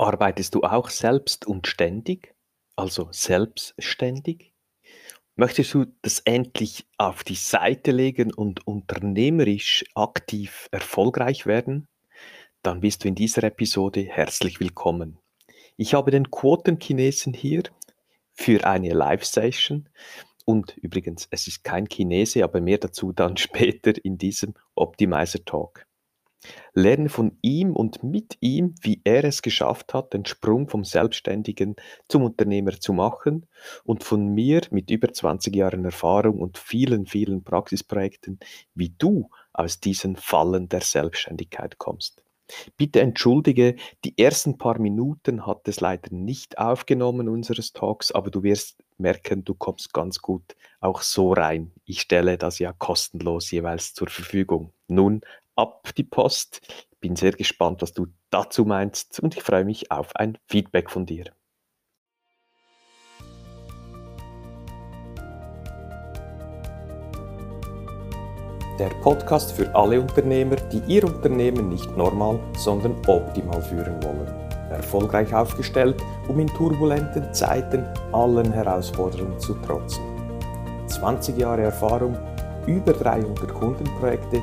Arbeitest du auch selbst und ständig, also selbstständig? Möchtest du das endlich auf die Seite legen und unternehmerisch aktiv erfolgreich werden? Dann bist du in dieser Episode herzlich willkommen. Ich habe den Quotenchinesen hier für eine Live-Session und übrigens, es ist kein Chinese, aber mehr dazu dann später in diesem Optimizer Talk. Lerne von ihm und mit ihm, wie er es geschafft hat, den Sprung vom Selbstständigen zum Unternehmer zu machen und von mir mit über 20 Jahren Erfahrung und vielen, vielen Praxisprojekten, wie du aus diesen Fallen der Selbstständigkeit kommst. Bitte entschuldige, die ersten paar Minuten hat es leider nicht aufgenommen unseres Talks, aber du wirst merken, du kommst ganz gut auch so rein. Ich stelle das ja kostenlos jeweils zur Verfügung. Nun ab die Post. Bin sehr gespannt, was du dazu meinst und ich freue mich auf ein Feedback von dir. Der Podcast für alle Unternehmer, die ihr Unternehmen nicht normal, sondern optimal führen wollen. Erfolgreich aufgestellt, um in turbulenten Zeiten allen Herausforderungen zu trotzen. 20 Jahre Erfahrung, über 300 Kundenprojekte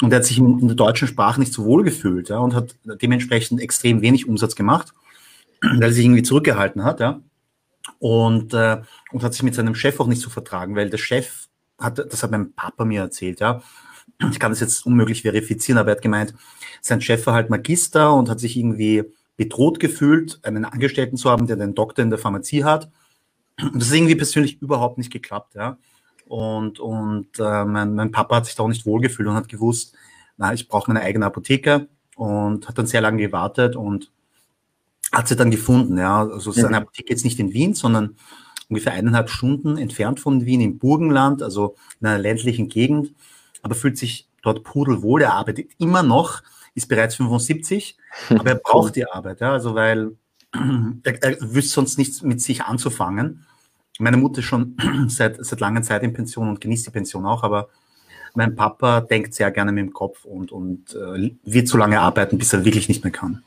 Und er hat sich in, der deutschen Sprache nicht so wohl gefühlt ja, und hat dementsprechend extrem wenig Umsatz gemacht, weil er sich irgendwie zurückgehalten hat. Ja. Und, äh, und hat sich mit seinem Chef auch nicht so vertragen, weil der Chef hat, das hat mein Papa mir erzählt, ja. Ich kann das jetzt unmöglich verifizieren, aber er hat gemeint, sein Chef war halt Magister und hat sich irgendwie bedroht gefühlt, einen Angestellten zu haben, der den Doktor in der Pharmazie hat. Und das ist irgendwie persönlich überhaupt nicht geklappt, ja. Und, und äh, mein, mein Papa hat sich da auch nicht wohlgefühlt und hat gewusst, na, ich brauche meine eigene Apotheke und hat dann sehr lange gewartet und hat sie dann gefunden. Ja, also seine mhm. Apotheke jetzt nicht in Wien, sondern ungefähr eineinhalb Stunden entfernt von Wien im Burgenland, also in einer ländlichen Gegend, aber fühlt sich dort pudelwohl. Er arbeitet immer noch, ist bereits 75, aber er braucht die Arbeit, ja, also weil er, er wüsste sonst nichts mit sich anzufangen. Meine Mutter ist schon seit, seit langer Zeit in Pension und genießt die Pension auch, aber mein Papa denkt sehr gerne mit dem Kopf und, und äh, wird so lange arbeiten, bis er wirklich nicht mehr kann.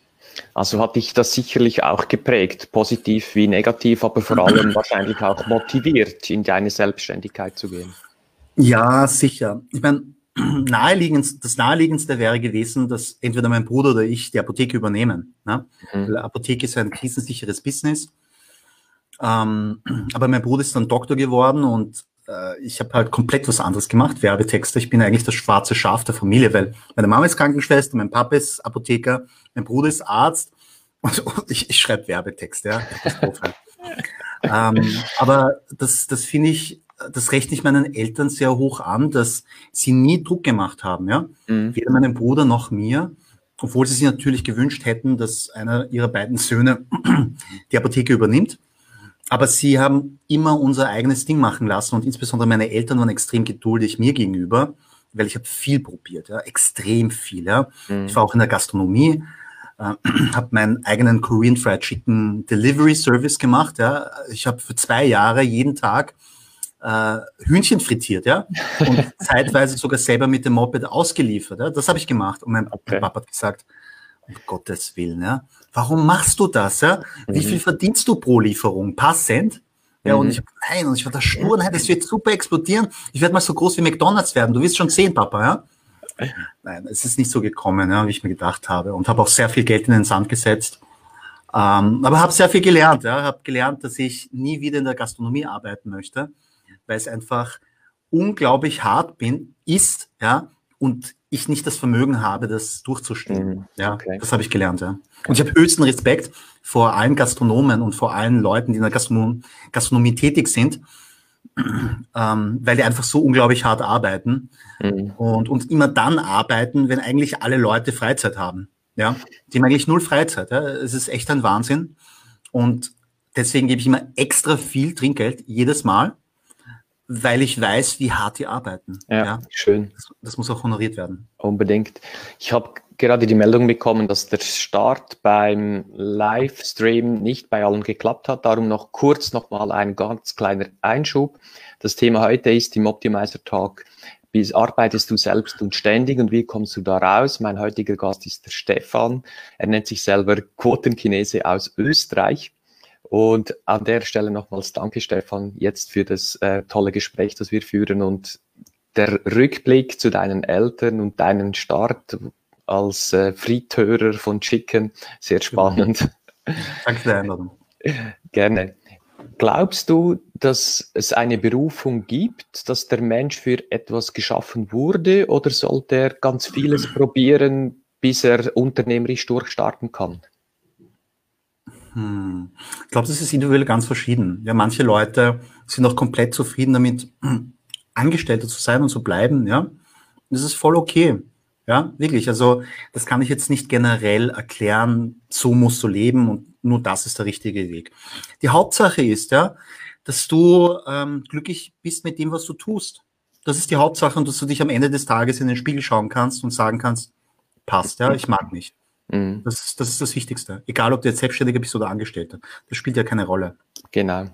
Also hat dich das sicherlich auch geprägt, positiv wie negativ, aber vor allem wahrscheinlich auch motiviert, in deine Selbstständigkeit zu gehen. Ja, sicher. Ich meine, naheliegend, das naheliegendste wäre gewesen, dass entweder mein Bruder oder ich die Apotheke übernehmen. Ne? Mhm. Apotheke ist ein krisensicheres Business. Ähm, aber mein Bruder ist dann Doktor geworden und äh, ich habe halt komplett was anderes gemacht, Werbetexte. Ich bin eigentlich das schwarze Schaf der Familie, weil meine Mama ist Krankenschwester, mein Papa ist Apotheker, mein Bruder ist Arzt und, und ich, ich schreibe Werbetexte, ja. ähm, aber das, das finde ich, das rechne ich meinen Eltern sehr hoch an, dass sie nie Druck gemacht haben, ja. Mhm. Weder meinem Bruder noch mir obwohl sie sich natürlich gewünscht hätten, dass einer ihrer beiden Söhne die Apotheke übernimmt. Aber sie haben immer unser eigenes Ding machen lassen und insbesondere meine Eltern waren extrem geduldig mir gegenüber, weil ich habe viel probiert, ja, extrem viel. Ja. Mhm. Ich war auch in der Gastronomie, äh, habe meinen eigenen Korean Fried Chicken Delivery Service gemacht. Ja. Ich habe für zwei Jahre jeden Tag äh, Hühnchen frittiert, ja, und zeitweise sogar selber mit dem Moped ausgeliefert. Ja. Das habe ich gemacht. Und mein, okay. mein Papa hat gesagt, um Gottes Willen, ja, Warum machst du das? Ja? Wie mhm. viel verdienst du pro Lieferung? Paar Cent? Ja, mhm. und ich, nein, und ich war da stur, nein, das wird super explodieren. Ich werde mal so groß wie McDonalds werden. Du wirst schon sehen, Papa, ja? Nein, es ist nicht so gekommen, ja, wie ich mir gedacht habe. Und habe auch sehr viel Geld in den Sand gesetzt. Ähm, aber habe sehr viel gelernt. Ja, habe gelernt, dass ich nie wieder in der Gastronomie arbeiten möchte, weil es einfach unglaublich hart bin, ist, ja, und ich nicht das Vermögen habe, das durchzustehen. Mhm. Ja, okay. das habe ich gelernt, ja. Und ich habe höchsten Respekt vor allen Gastronomen und vor allen Leuten, die in der Gastronom Gastronomie tätig sind, ähm, weil die einfach so unglaublich hart arbeiten mhm. und, und immer dann arbeiten, wenn eigentlich alle Leute Freizeit haben. Ja, die haben eigentlich null Freizeit. Ja. Es ist echt ein Wahnsinn. Und deswegen gebe ich immer extra viel Trinkgeld jedes Mal, weil ich weiß, wie hart die arbeiten. Ja, ja. schön. Das, das, muss auch honoriert werden. Unbedingt. Ich habe gerade die Meldung bekommen, dass der Start beim Livestream nicht bei allen geklappt hat. Darum noch kurz nochmal ein ganz kleiner Einschub. Das Thema heute ist im Optimizer Talk wie arbeitest du selbst und ständig und wie kommst du da raus? Mein heutiger Gast ist der Stefan. Er nennt sich selber Quotenchinese aus Österreich. Und an der Stelle nochmals danke, Stefan, jetzt für das äh, tolle Gespräch, das wir führen und der Rückblick zu deinen Eltern und deinen Start als äh, Fritörer von Chicken, sehr spannend. Danke für die Einladung. Gerne. Glaubst du, dass es eine Berufung gibt, dass der Mensch für etwas geschaffen wurde oder sollte er ganz vieles probieren, bis er unternehmerisch durchstarten kann? Hm. Ich glaube, das ist individuell ganz verschieden. Ja, manche Leute sind auch komplett zufrieden damit, Angestellter zu sein und zu bleiben. Ja, das ist voll okay. Ja, wirklich. Also das kann ich jetzt nicht generell erklären. So musst du leben und nur das ist der richtige Weg. Die Hauptsache ist ja, dass du ähm, glücklich bist mit dem, was du tust. Das ist die Hauptsache und dass du dich am Ende des Tages in den Spiegel schauen kannst und sagen kannst, passt, ja, ich mag mich. Mhm. Das, das ist das Wichtigste. Egal, ob du jetzt Selbstständiger bist oder Angestellter. Das spielt ja keine Rolle. Genau.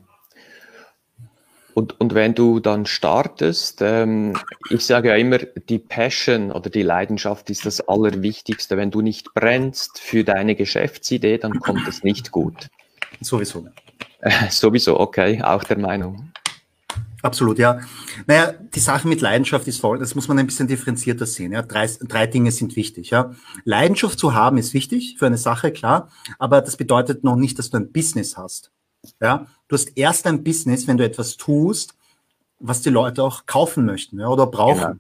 Und, und wenn du dann startest, ähm, ich sage ja immer, die Passion oder die Leidenschaft ist das Allerwichtigste. Wenn du nicht brennst für deine Geschäftsidee, dann kommt es nicht gut. Sowieso. Äh, sowieso, okay, auch der Meinung. Absolut, ja. Naja, die Sache mit Leidenschaft ist voll, das muss man ein bisschen differenzierter sehen. Ja. Drei, drei Dinge sind wichtig. Ja. Leidenschaft zu haben ist wichtig für eine Sache, klar, aber das bedeutet noch nicht, dass du ein Business hast. Ja, du hast erst ein Business, wenn du etwas tust, was die Leute auch kaufen möchten ja, oder brauchen.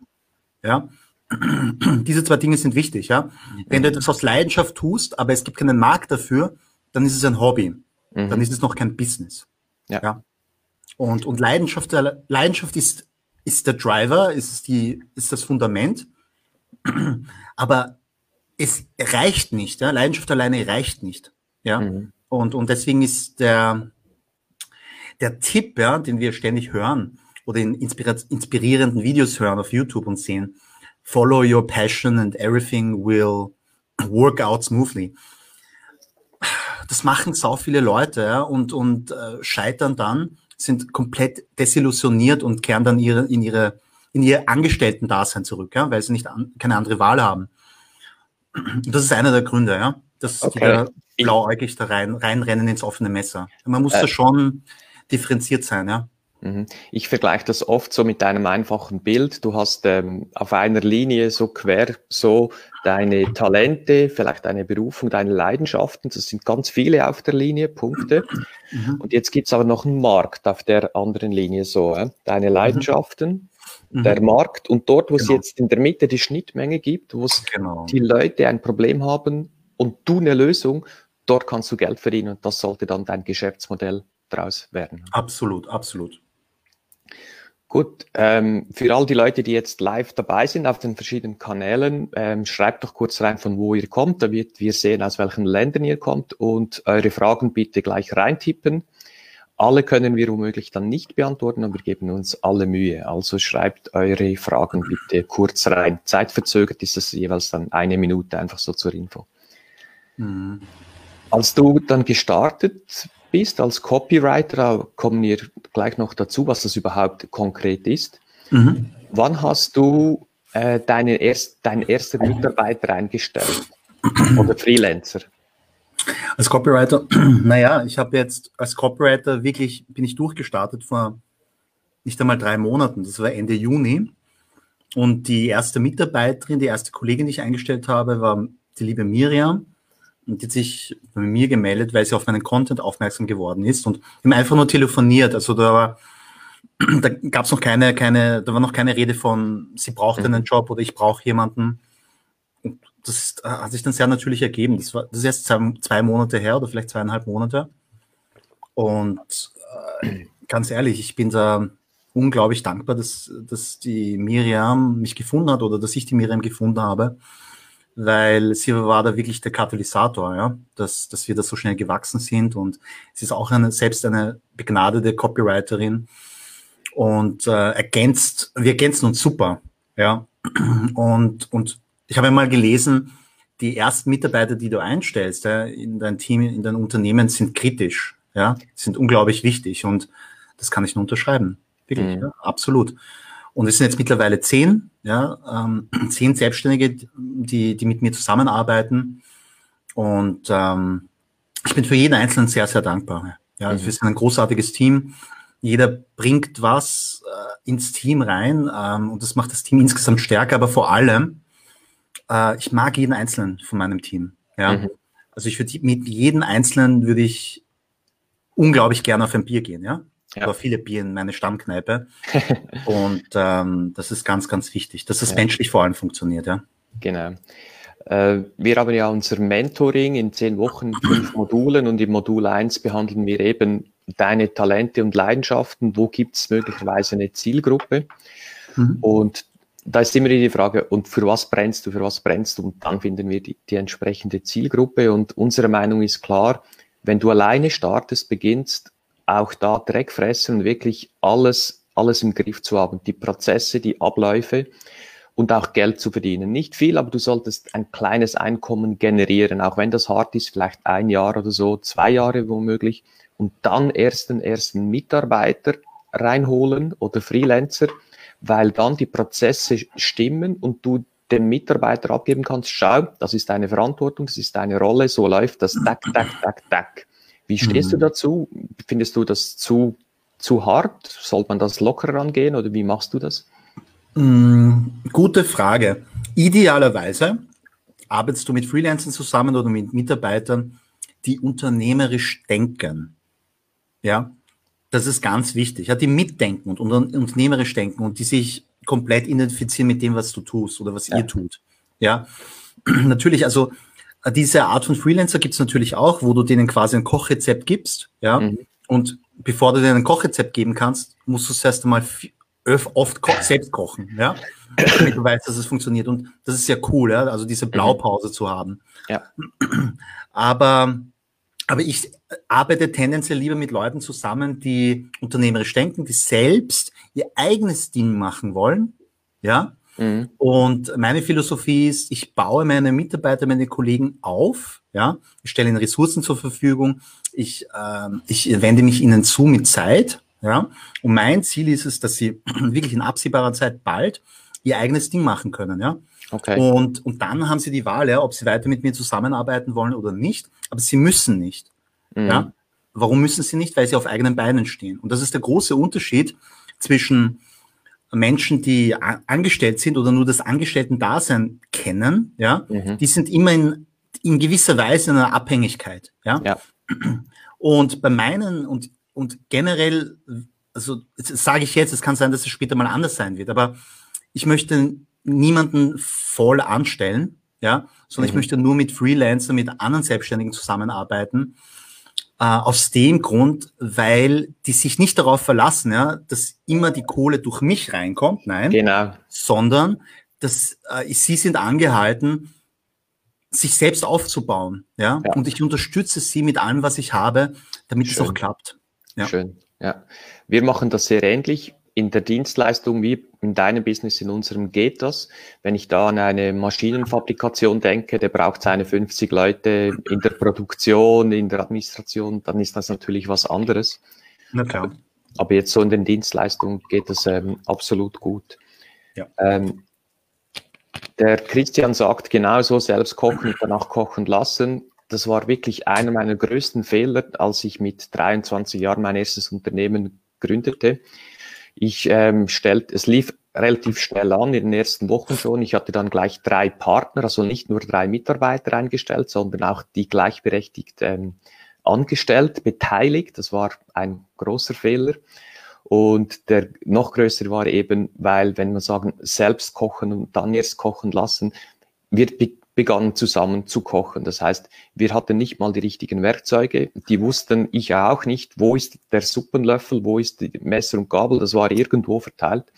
Genau. Ja, diese zwei Dinge sind wichtig. Ja, wenn du etwas aus Leidenschaft tust, aber es gibt keinen Markt dafür, dann ist es ein Hobby. Mhm. Dann ist es noch kein Business. Ja. ja. Und, und Leidenschaft, Leidenschaft ist, ist der Driver, ist die, ist das Fundament. Aber es reicht nicht. Ja? Leidenschaft alleine reicht nicht. Ja. Mhm. Und, und deswegen ist der, der Tipp, ja, den wir ständig hören oder in inspirierenden Videos hören auf YouTube und sehen, follow your passion and everything will work out smoothly. Das machen sau viele Leute ja, und, und äh, scheitern dann, sind komplett desillusioniert und kehren dann ihre, in ihre in ihr Angestellten-Dasein zurück, ja, weil sie nicht an, keine andere Wahl haben. Das ist einer der Gründe, ja, dass okay. die da blauäugig da rein, reinrennen ins offene Messer. Man muss äh. da schon differenziert sein, ja. Mhm. Ich vergleiche das oft so mit einem einfachen Bild. Du hast ähm, auf einer Linie so quer so deine Talente, vielleicht deine Berufung, deine Leidenschaften. Das sind ganz viele auf der Linie, Punkte. Mhm. Und jetzt gibt's aber noch einen Markt auf der anderen Linie so. Äh? Deine mhm. Leidenschaften, mhm. der Markt und dort, wo genau. es jetzt in der Mitte die Schnittmenge gibt, wo genau. die Leute ein Problem haben und du eine Lösung, dort kannst du Geld verdienen und das sollte dann dein Geschäftsmodell draus werden. Absolut, absolut. Gut, ähm, für all die Leute, die jetzt live dabei sind auf den verschiedenen Kanälen, ähm, schreibt doch kurz rein, von wo ihr kommt, damit wir sehen, aus welchen Ländern ihr kommt und eure Fragen bitte gleich reintippen. Alle können wir womöglich dann nicht beantworten, aber wir geben uns alle Mühe. Also schreibt eure Fragen bitte kurz rein. Zeitverzögert ist es jeweils dann eine Minute, einfach so zur Info. Mhm. Als du dann gestartet bist als Copywriter, kommen wir gleich noch dazu, was das überhaupt konkret ist. Mhm. Wann hast du äh, deine erst, deinen ersten Mitarbeiter eingestellt oder Freelancer? Als Copywriter, naja, ich habe jetzt als Copywriter wirklich, bin ich durchgestartet vor nicht einmal drei Monaten, das war Ende Juni. Und die erste Mitarbeiterin, die erste Kollegin, die ich eingestellt habe, war die liebe Miriam. Und die hat sich bei mir gemeldet, weil sie auf meinen Content aufmerksam geworden ist und haben einfach nur telefoniert. Also da war, da gab es noch keine, keine, da war noch keine Rede von, sie braucht mhm. einen Job oder ich brauche jemanden. Und das hat sich dann sehr natürlich ergeben. Das war, das ist erst zwei, zwei Monate her oder vielleicht zweieinhalb Monate. Und äh, ganz ehrlich, ich bin da unglaublich dankbar, dass, dass die Miriam mich gefunden hat oder dass ich die Miriam gefunden habe weil sie war da wirklich der Katalysator, ja, dass, dass wir da so schnell gewachsen sind. Und sie ist auch eine, selbst eine begnadete Copywriterin. Und äh, ergänzt, wir ergänzen uns super, ja, und, und ich habe einmal gelesen, die ersten Mitarbeiter, die du einstellst ja, in dein Team, in dein Unternehmen, sind kritisch, ja, sind unglaublich wichtig. Und das kann ich nur unterschreiben, wirklich, mhm. ja, absolut. Und es sind jetzt mittlerweile zehn, ja, ähm, zehn Selbstständige, die, die mit mir zusammenarbeiten. Und ähm, ich bin für jeden Einzelnen sehr, sehr dankbar. Ja, also mhm. wir sind ein großartiges Team. Jeder bringt was äh, ins Team rein ähm, und das macht das Team insgesamt stärker. Aber vor allem, äh, ich mag jeden Einzelnen von meinem Team. Ja, mhm. also ich würde mit jedem Einzelnen würde ich unglaublich gerne auf ein Bier gehen. Ja, ja. aber viele Bier in meine Stammkneipe. und ähm, das ist ganz, ganz wichtig, dass das ja. menschlich vor allem funktioniert, ja. Genau. Äh, wir haben ja unser Mentoring in zehn Wochen, fünf Modulen und im Modul eins behandeln wir eben deine Talente und Leidenschaften. Wo gibt es möglicherweise eine Zielgruppe? Mhm. Und da ist immer die Frage, und für was brennst du, für was brennst du? Und dann finden wir die, die entsprechende Zielgruppe. Und unsere Meinung ist klar, wenn du alleine startest, beginnst, auch da Dreck fressen und wirklich alles, alles im Griff zu haben. Die Prozesse, die Abläufe und auch Geld zu verdienen. Nicht viel, aber du solltest ein kleines Einkommen generieren, auch wenn das hart ist, vielleicht ein Jahr oder so, zwei Jahre womöglich. Und dann erst den ersten Mitarbeiter reinholen oder Freelancer, weil dann die Prozesse stimmen und du dem Mitarbeiter abgeben kannst, schau, das ist deine Verantwortung, das ist deine Rolle, so läuft das, tack, tack, tack, tack. Wie stehst mhm. du dazu? Findest du das zu, zu hart? Sollte man das locker rangehen oder wie machst du das? Mhm, gute Frage. Idealerweise arbeitest du mit Freelancern zusammen oder mit Mitarbeitern, die unternehmerisch denken. Ja, das ist ganz wichtig. Ja, die mitdenken und unternehmerisch denken und die sich komplett identifizieren mit dem, was du tust oder was ja. ihr tut. Ja, natürlich, also diese Art von Freelancer gibt es natürlich auch, wo du denen quasi ein Kochrezept gibst, ja. Mhm. Und bevor du denen ein Kochrezept geben kannst, musst du es erst einmal oft ko selbst kochen, ja, damit du weißt, dass es funktioniert. Und das ist ja cool, ja, also diese mhm. Blaupause mhm. zu haben. Ja. Aber, aber ich arbeite tendenziell lieber mit Leuten zusammen, die unternehmerisch denken, die selbst ihr eigenes Ding machen wollen, ja, Mhm. Und meine Philosophie ist, ich baue meine Mitarbeiter, meine Kollegen auf, ja, ich stelle ihnen Ressourcen zur Verfügung, ich, äh, ich wende mich ihnen zu mit Zeit, ja, und mein Ziel ist es, dass sie wirklich in absehbarer Zeit bald ihr eigenes Ding machen können, ja. Okay. Und, und dann haben sie die Wahl, ja, ob sie weiter mit mir zusammenarbeiten wollen oder nicht, aber sie müssen nicht, mhm. ja. Warum müssen sie nicht? Weil sie auf eigenen Beinen stehen. Und das ist der große Unterschied zwischen Menschen, die angestellt sind oder nur das Angestellten-Dasein kennen, ja, mhm. die sind immer in, in gewisser Weise in einer Abhängigkeit, ja. ja. Und bei meinen und, und generell, also sage ich jetzt, es kann sein, dass es später mal anders sein wird, aber ich möchte niemanden voll anstellen, ja, sondern mhm. ich möchte nur mit Freelancer, mit anderen Selbstständigen zusammenarbeiten, aus dem Grund, weil die sich nicht darauf verlassen, ja, dass immer die Kohle durch mich reinkommt, nein, genau. sondern dass äh, sie sind angehalten, sich selbst aufzubauen, ja? ja? und ich unterstütze sie mit allem, was ich habe, damit Schön. es auch klappt. Ja. Schön, ja. Wir machen das sehr ähnlich in der Dienstleistung wie in deinem Business, in unserem geht das. Wenn ich da an eine Maschinenfabrikation denke, der braucht seine 50 Leute in der Produktion, in der Administration, dann ist das natürlich was anderes. Na klar. Aber jetzt so in den Dienstleistungen geht das ähm, absolut gut. Ja. Ähm, der Christian sagt genauso, selbst kochen und danach kochen lassen. Das war wirklich einer meiner größten Fehler, als ich mit 23 Jahren mein erstes Unternehmen gründete. Ich ähm, stellt, es lief relativ schnell an in den ersten Wochen schon. Ich hatte dann gleich drei Partner, also nicht nur drei Mitarbeiter eingestellt, sondern auch die gleichberechtigt ähm, angestellt, beteiligt. Das war ein großer Fehler. Und der noch größere war eben, weil, wenn wir sagen, selbst kochen und dann erst kochen lassen, wird begannen zusammen zu kochen. Das heißt, wir hatten nicht mal die richtigen Werkzeuge. Die wussten, ich auch nicht, wo ist der Suppenlöffel, wo ist die Messer und Gabel. Das war irgendwo verteilt.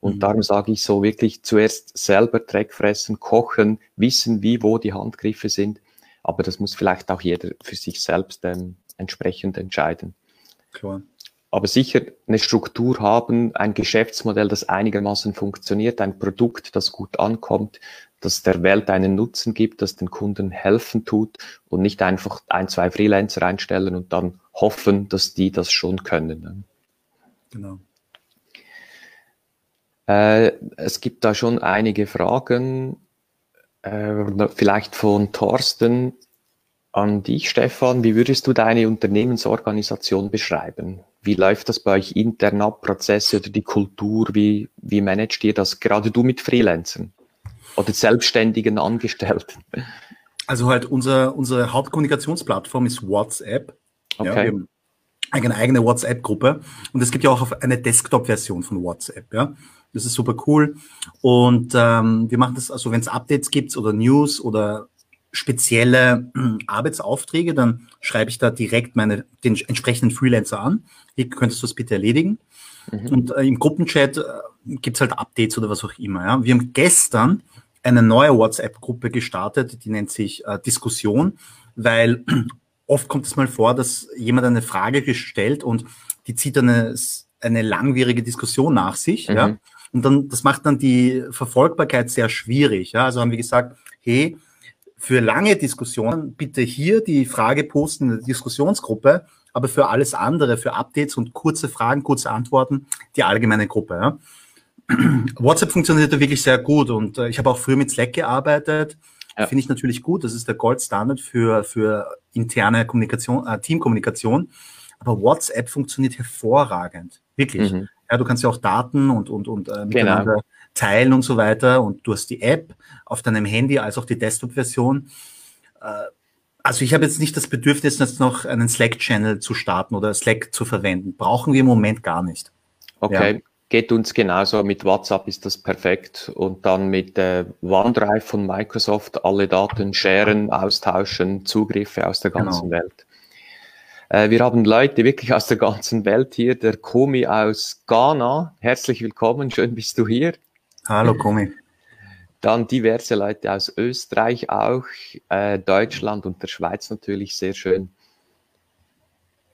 Und mhm. darum sage ich so wirklich zuerst selber Dreck fressen, kochen, wissen, wie, wo die Handgriffe sind. Aber das muss vielleicht auch jeder für sich selbst ähm, entsprechend entscheiden. Klar. Aber sicher eine Struktur haben, ein Geschäftsmodell, das einigermaßen funktioniert, ein Produkt, das gut ankommt, das der Welt einen Nutzen gibt, das den Kunden helfen tut und nicht einfach ein, zwei Freelancer einstellen und dann hoffen, dass die das schon können. Ne? Genau. Äh, es gibt da schon einige Fragen, äh, vielleicht von Thorsten an dich, Stefan. Wie würdest du deine Unternehmensorganisation beschreiben? Wie läuft das bei euch intern ab, Prozesse oder die Kultur? Wie, wie managt ihr das, gerade du mit Freelancern oder selbstständigen Angestellten? Also halt unser, unsere Hauptkommunikationsplattform ist WhatsApp. Okay. Ja, eine eigene WhatsApp-Gruppe. Und es gibt ja auch eine Desktop-Version von WhatsApp. Ja. Das ist super cool. Und ähm, wir machen das, also wenn es Updates gibt oder News oder spezielle äh, Arbeitsaufträge, dann schreibe ich da direkt meine, den entsprechenden Freelancer an. Hier könntest du das bitte erledigen. Mhm. Und äh, im Gruppenchat äh, gibt's halt Updates oder was auch immer. Ja. Wir haben gestern eine neue WhatsApp-Gruppe gestartet, die nennt sich äh, Diskussion, weil oft kommt es mal vor, dass jemand eine Frage gestellt und die zieht eine, eine langwierige Diskussion nach sich. Mhm. Ja. Und dann, das macht dann die Verfolgbarkeit sehr schwierig. Ja. Also haben wir gesagt, hey, für lange Diskussionen bitte hier die Frage posten in der Diskussionsgruppe, aber für alles andere, für Updates und kurze Fragen, kurze Antworten, die allgemeine Gruppe. Ja. WhatsApp funktioniert da wirklich sehr gut und äh, ich habe auch früher mit Slack gearbeitet. Ja. Finde ich natürlich gut. Das ist der Goldstandard für, für interne Kommunikation, äh, Teamkommunikation. Aber WhatsApp funktioniert hervorragend. Wirklich. Mhm. Ja, du kannst ja auch Daten und, und, und äh, miteinander genau. teilen und so weiter. Und du hast die App auf deinem Handy als auch die Desktop-Version. Äh, also ich habe jetzt nicht das Bedürfnis, jetzt noch einen Slack-Channel zu starten oder Slack zu verwenden. Brauchen wir im Moment gar nicht. Okay. Ja. Geht uns genauso. Mit WhatsApp ist das perfekt. Und dann mit äh, OneDrive von Microsoft alle Daten sharen, austauschen, Zugriffe aus der ganzen genau. Welt. Äh, wir haben Leute wirklich aus der ganzen Welt hier. Der Komi aus Ghana. Herzlich willkommen. Schön bist du hier. Hallo Komi. Dann diverse Leute aus Österreich auch, äh, Deutschland und der Schweiz natürlich sehr schön.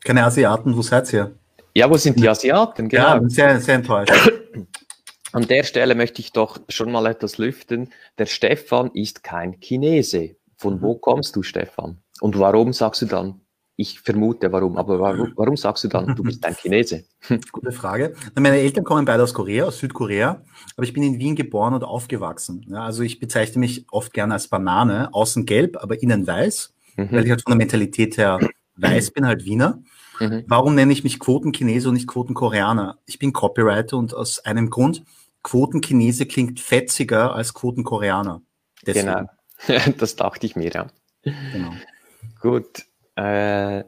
Keine Asiaten, wo seid ihr? Ja, wo sind die Asiaten? Genau. Ja, sehr, sehr enttäuscht. An der Stelle möchte ich doch schon mal etwas lüften. Der Stefan ist kein Chinese. Von wo mhm. kommst du, Stefan? Und warum sagst du dann, ich vermute warum, aber warum, warum sagst du dann, du bist ein Chinese? Gute Frage. Meine Eltern kommen beide aus Korea, aus Südkorea, aber ich bin in Wien geboren und aufgewachsen. Ja, also ich bezeichne mich oft gerne als Banane, außen gelb, aber innen weiß, mhm. weil ich halt von der Mentalität her weiß bin, halt Wiener. Mhm. Warum nenne ich mich Quotenchinese und nicht Quotenkoreaner? Ich bin Copywriter und aus einem Grund, Quotenchinese klingt fetziger als Quotenkoreaner. Deswegen. Genau, das dachte ich mir, ja. Genau. Gut. Äh,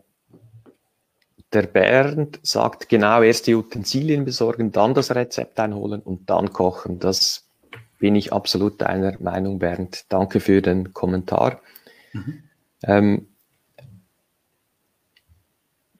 der Bernd sagt genau, erst die Utensilien besorgen, dann das Rezept einholen und dann kochen. Das bin ich absolut deiner Meinung, Bernd. Danke für den Kommentar. Mhm. Ähm,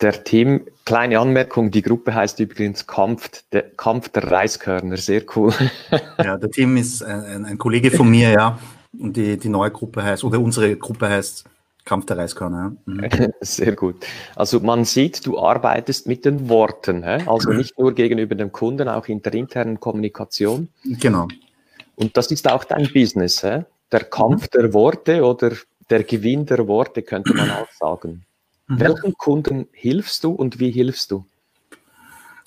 der Team, kleine Anmerkung, die Gruppe heißt übrigens Kampf, der, Kampf der Reiskörner, sehr cool. ja, der Team ist ein, ein, Kollege von mir, ja. Und die, die neue Gruppe heißt, oder unsere Gruppe heißt Kampf der Reiskörner. Ja. Mhm. Sehr gut. Also man sieht, du arbeitest mit den Worten, hä? also nicht nur gegenüber dem Kunden, auch in der internen Kommunikation. Genau. Und das ist auch dein Business, hä? der Kampf mhm. der Worte oder der Gewinn der Worte, könnte man auch sagen. Mhm. Welchen Kunden hilfst du und wie hilfst du?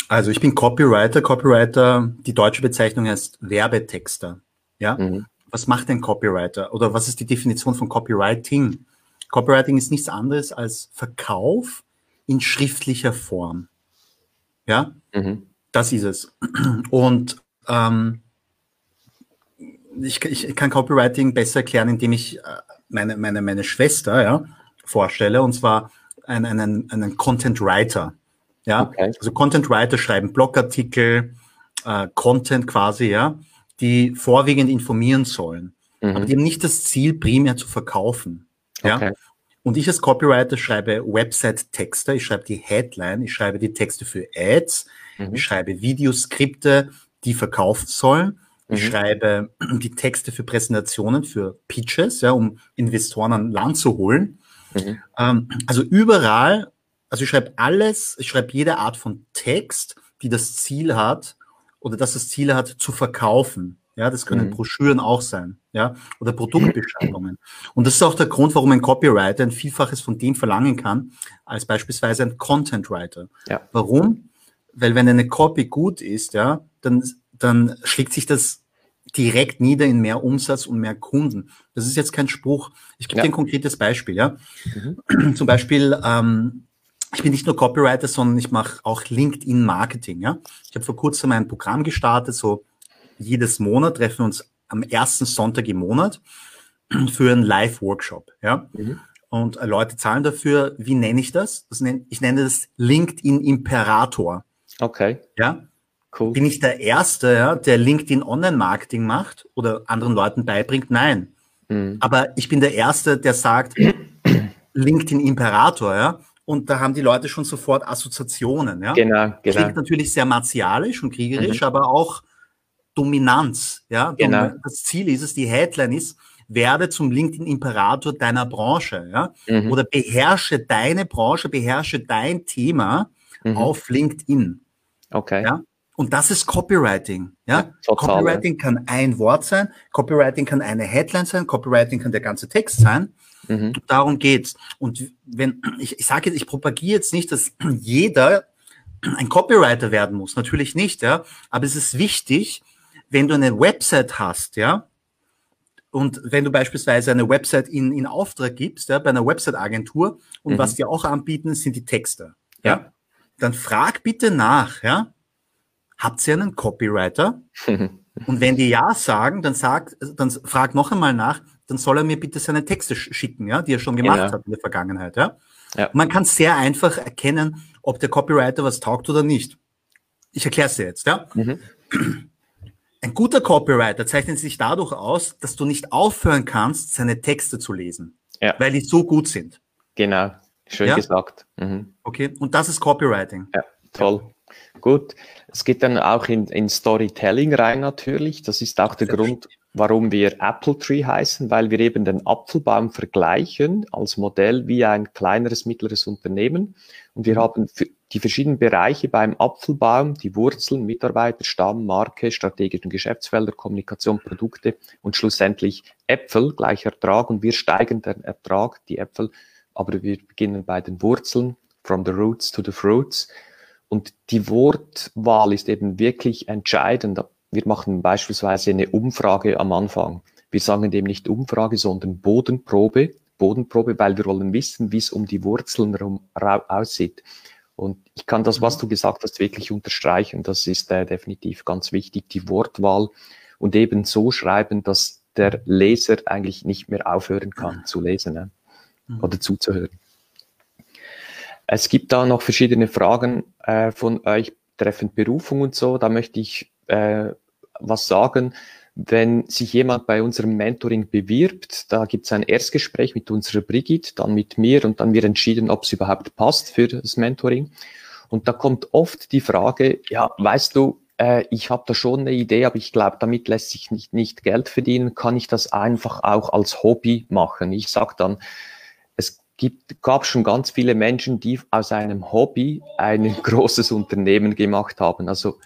Also ich bin Copywriter. Copywriter, die deutsche Bezeichnung heißt Werbetexter. Ja? Mhm. Was macht ein Copywriter? Oder was ist die Definition von Copywriting? Copywriting ist nichts anderes als Verkauf in schriftlicher Form. Ja, mhm. das ist es. Und ähm, ich, ich, kann Copywriting besser erklären, indem ich äh, meine, meine, meine Schwester ja, vorstelle, und zwar einen, einen, Content Writer. Ja, okay. also Content Writer schreiben Blogartikel, äh, Content quasi, ja, die vorwiegend informieren sollen. Mhm. Aber die haben nicht das Ziel, primär zu verkaufen. Ja. Okay. Und ich als Copywriter schreibe Website-Texte, ich schreibe die Headline, ich schreibe die Texte für Ads, mhm. ich schreibe Videoskripte, die verkauft sollen. Ich mhm. schreibe die Texte für Präsentationen, für Pitches, ja, um Investoren an Land zu holen. Mhm. Ähm, also überall, also ich schreibe alles, ich schreibe jede Art von Text, die das Ziel hat oder das das Ziel hat, zu verkaufen. Ja, das können mhm. Broschüren auch sein, ja, oder Produktbeschreibungen. Und das ist auch der Grund, warum ein Copywriter ein Vielfaches von dem verlangen kann, als beispielsweise ein Content Writer. Ja. Warum? Weil wenn eine Copy gut ist, ja, dann, dann schlägt sich das direkt nieder in mehr Umsatz und mehr Kunden. Das ist jetzt kein Spruch. Ich gebe ja. dir ein konkretes Beispiel, ja. Mhm. Zum Beispiel, ähm, ich bin nicht nur Copywriter, sondern ich mache auch LinkedIn Marketing, ja. Ich habe vor kurzem ein Programm gestartet, so jedes Monat treffen wir uns am ersten Sonntag im Monat für einen Live-Workshop. Ja? Mhm. Und äh, Leute zahlen dafür. Wie nenne ich das? das nenn, ich nenne das LinkedIn Imperator. Okay. Ja. Cool. Bin ich der Erste, ja, der LinkedIn Online-Marketing macht oder anderen Leuten beibringt? Nein. Mhm. Aber ich bin der Erste, der sagt, LinkedIn Imperator, ja. Und da haben die Leute schon sofort Assoziationen, ja. Genau, genau. Klingt natürlich sehr martialisch und kriegerisch, mhm. aber auch Dominanz. Ja? Genau. Das Ziel ist es, die Headline ist, werde zum LinkedIn-Imperator deiner Branche. Ja? Mhm. Oder beherrsche deine Branche, beherrsche dein Thema mhm. auf LinkedIn. Okay. Ja? Und das ist Copywriting. Ja? ja Copywriting kann ein Wort sein, Copywriting kann eine Headline sein, Copywriting kann der ganze Text sein. Mhm. Darum geht's. Und wenn ich, ich sage jetzt, ich propagiere jetzt nicht, dass jeder ein Copywriter werden muss. Natürlich nicht, ja. Aber es ist wichtig, wenn du eine Website hast, ja, und wenn du beispielsweise eine Website in, in Auftrag gibst, ja, bei einer Website-Agentur und mhm. was die auch anbieten, sind die Texte, ja, ja dann frag bitte nach, ja, habt ihr einen Copywriter? und wenn die ja sagen, dann sag, dann frag noch einmal nach, dann soll er mir bitte seine Texte schicken, ja, die er schon gemacht genau. hat in der Vergangenheit, ja. ja. Man kann sehr einfach erkennen, ob der Copywriter was taugt oder nicht. Ich erkläre es dir jetzt, ja. Mhm. Ein guter Copywriter zeichnet sich dadurch aus, dass du nicht aufhören kannst, seine Texte zu lesen, ja. weil die so gut sind. Genau, schön ja? gesagt. Mhm. Okay, und das ist Copywriting. Ja, toll. Gut, es geht dann auch in, in Storytelling rein natürlich. Das ist auch der Grund, warum wir Apple Tree heißen, weil wir eben den Apfelbaum vergleichen als Modell wie ein kleineres, mittleres Unternehmen. Und wir mhm. haben die verschiedenen Bereiche beim Apfelbaum, die Wurzeln, Mitarbeiter, Stamm, Marke, strategischen Geschäftsfelder, Kommunikation, Produkte und schlussendlich Äpfel, gleich Ertrag. Und wir steigen den Ertrag, die Äpfel, aber wir beginnen bei den Wurzeln, from the roots to the fruits. Und die Wortwahl ist eben wirklich entscheidend. Wir machen beispielsweise eine Umfrage am Anfang. Wir sagen dem nicht Umfrage, sondern Bodenprobe. Bodenprobe, weil wir wollen wissen, wie es um die Wurzeln herum aussieht. Und ich kann das, was mhm. du gesagt hast, wirklich unterstreichen. Das ist äh, definitiv ganz wichtig, die Wortwahl und eben so schreiben, dass der Leser eigentlich nicht mehr aufhören kann zu lesen ne? Mhm. oder zuzuhören. Es gibt da noch verschiedene Fragen äh, von euch betreffend Berufung und so. Da möchte ich äh, was sagen. Wenn sich jemand bei unserem Mentoring bewirbt, da gibt es ein Erstgespräch mit unserer Brigitte, dann mit mir und dann wird entschieden, ob es überhaupt passt für das Mentoring. Und da kommt oft die Frage, ja, weißt du, äh, ich habe da schon eine Idee, aber ich glaube, damit lässt sich nicht, nicht Geld verdienen, kann ich das einfach auch als Hobby machen. Ich sage dann, gibt, gab schon ganz viele Menschen, die aus einem Hobby ein großes Unternehmen gemacht haben. Also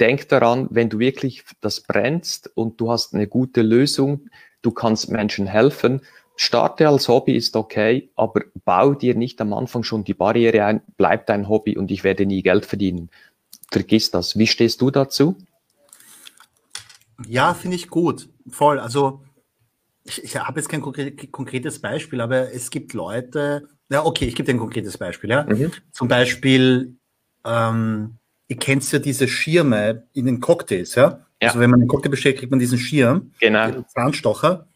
denk daran, wenn du wirklich das brennst und du hast eine gute Lösung, du kannst Menschen helfen, starte als Hobby ist okay, aber bau dir nicht am Anfang schon die Barriere ein, bleib dein Hobby und ich werde nie Geld verdienen. Vergiss das. Wie stehst du dazu? Ja, finde ich gut. Voll. Also ich, ich habe jetzt kein konkretes Beispiel, aber es gibt Leute, ja, okay, ich gebe dir ein konkretes Beispiel. Ja? Mhm. Zum Beispiel, ähm, ihr kennt ja diese Schirme in den Cocktails, ja? ja? Also wenn man einen Cocktail bestellt, kriegt man diesen Schirm, genau. den Zahnstocher.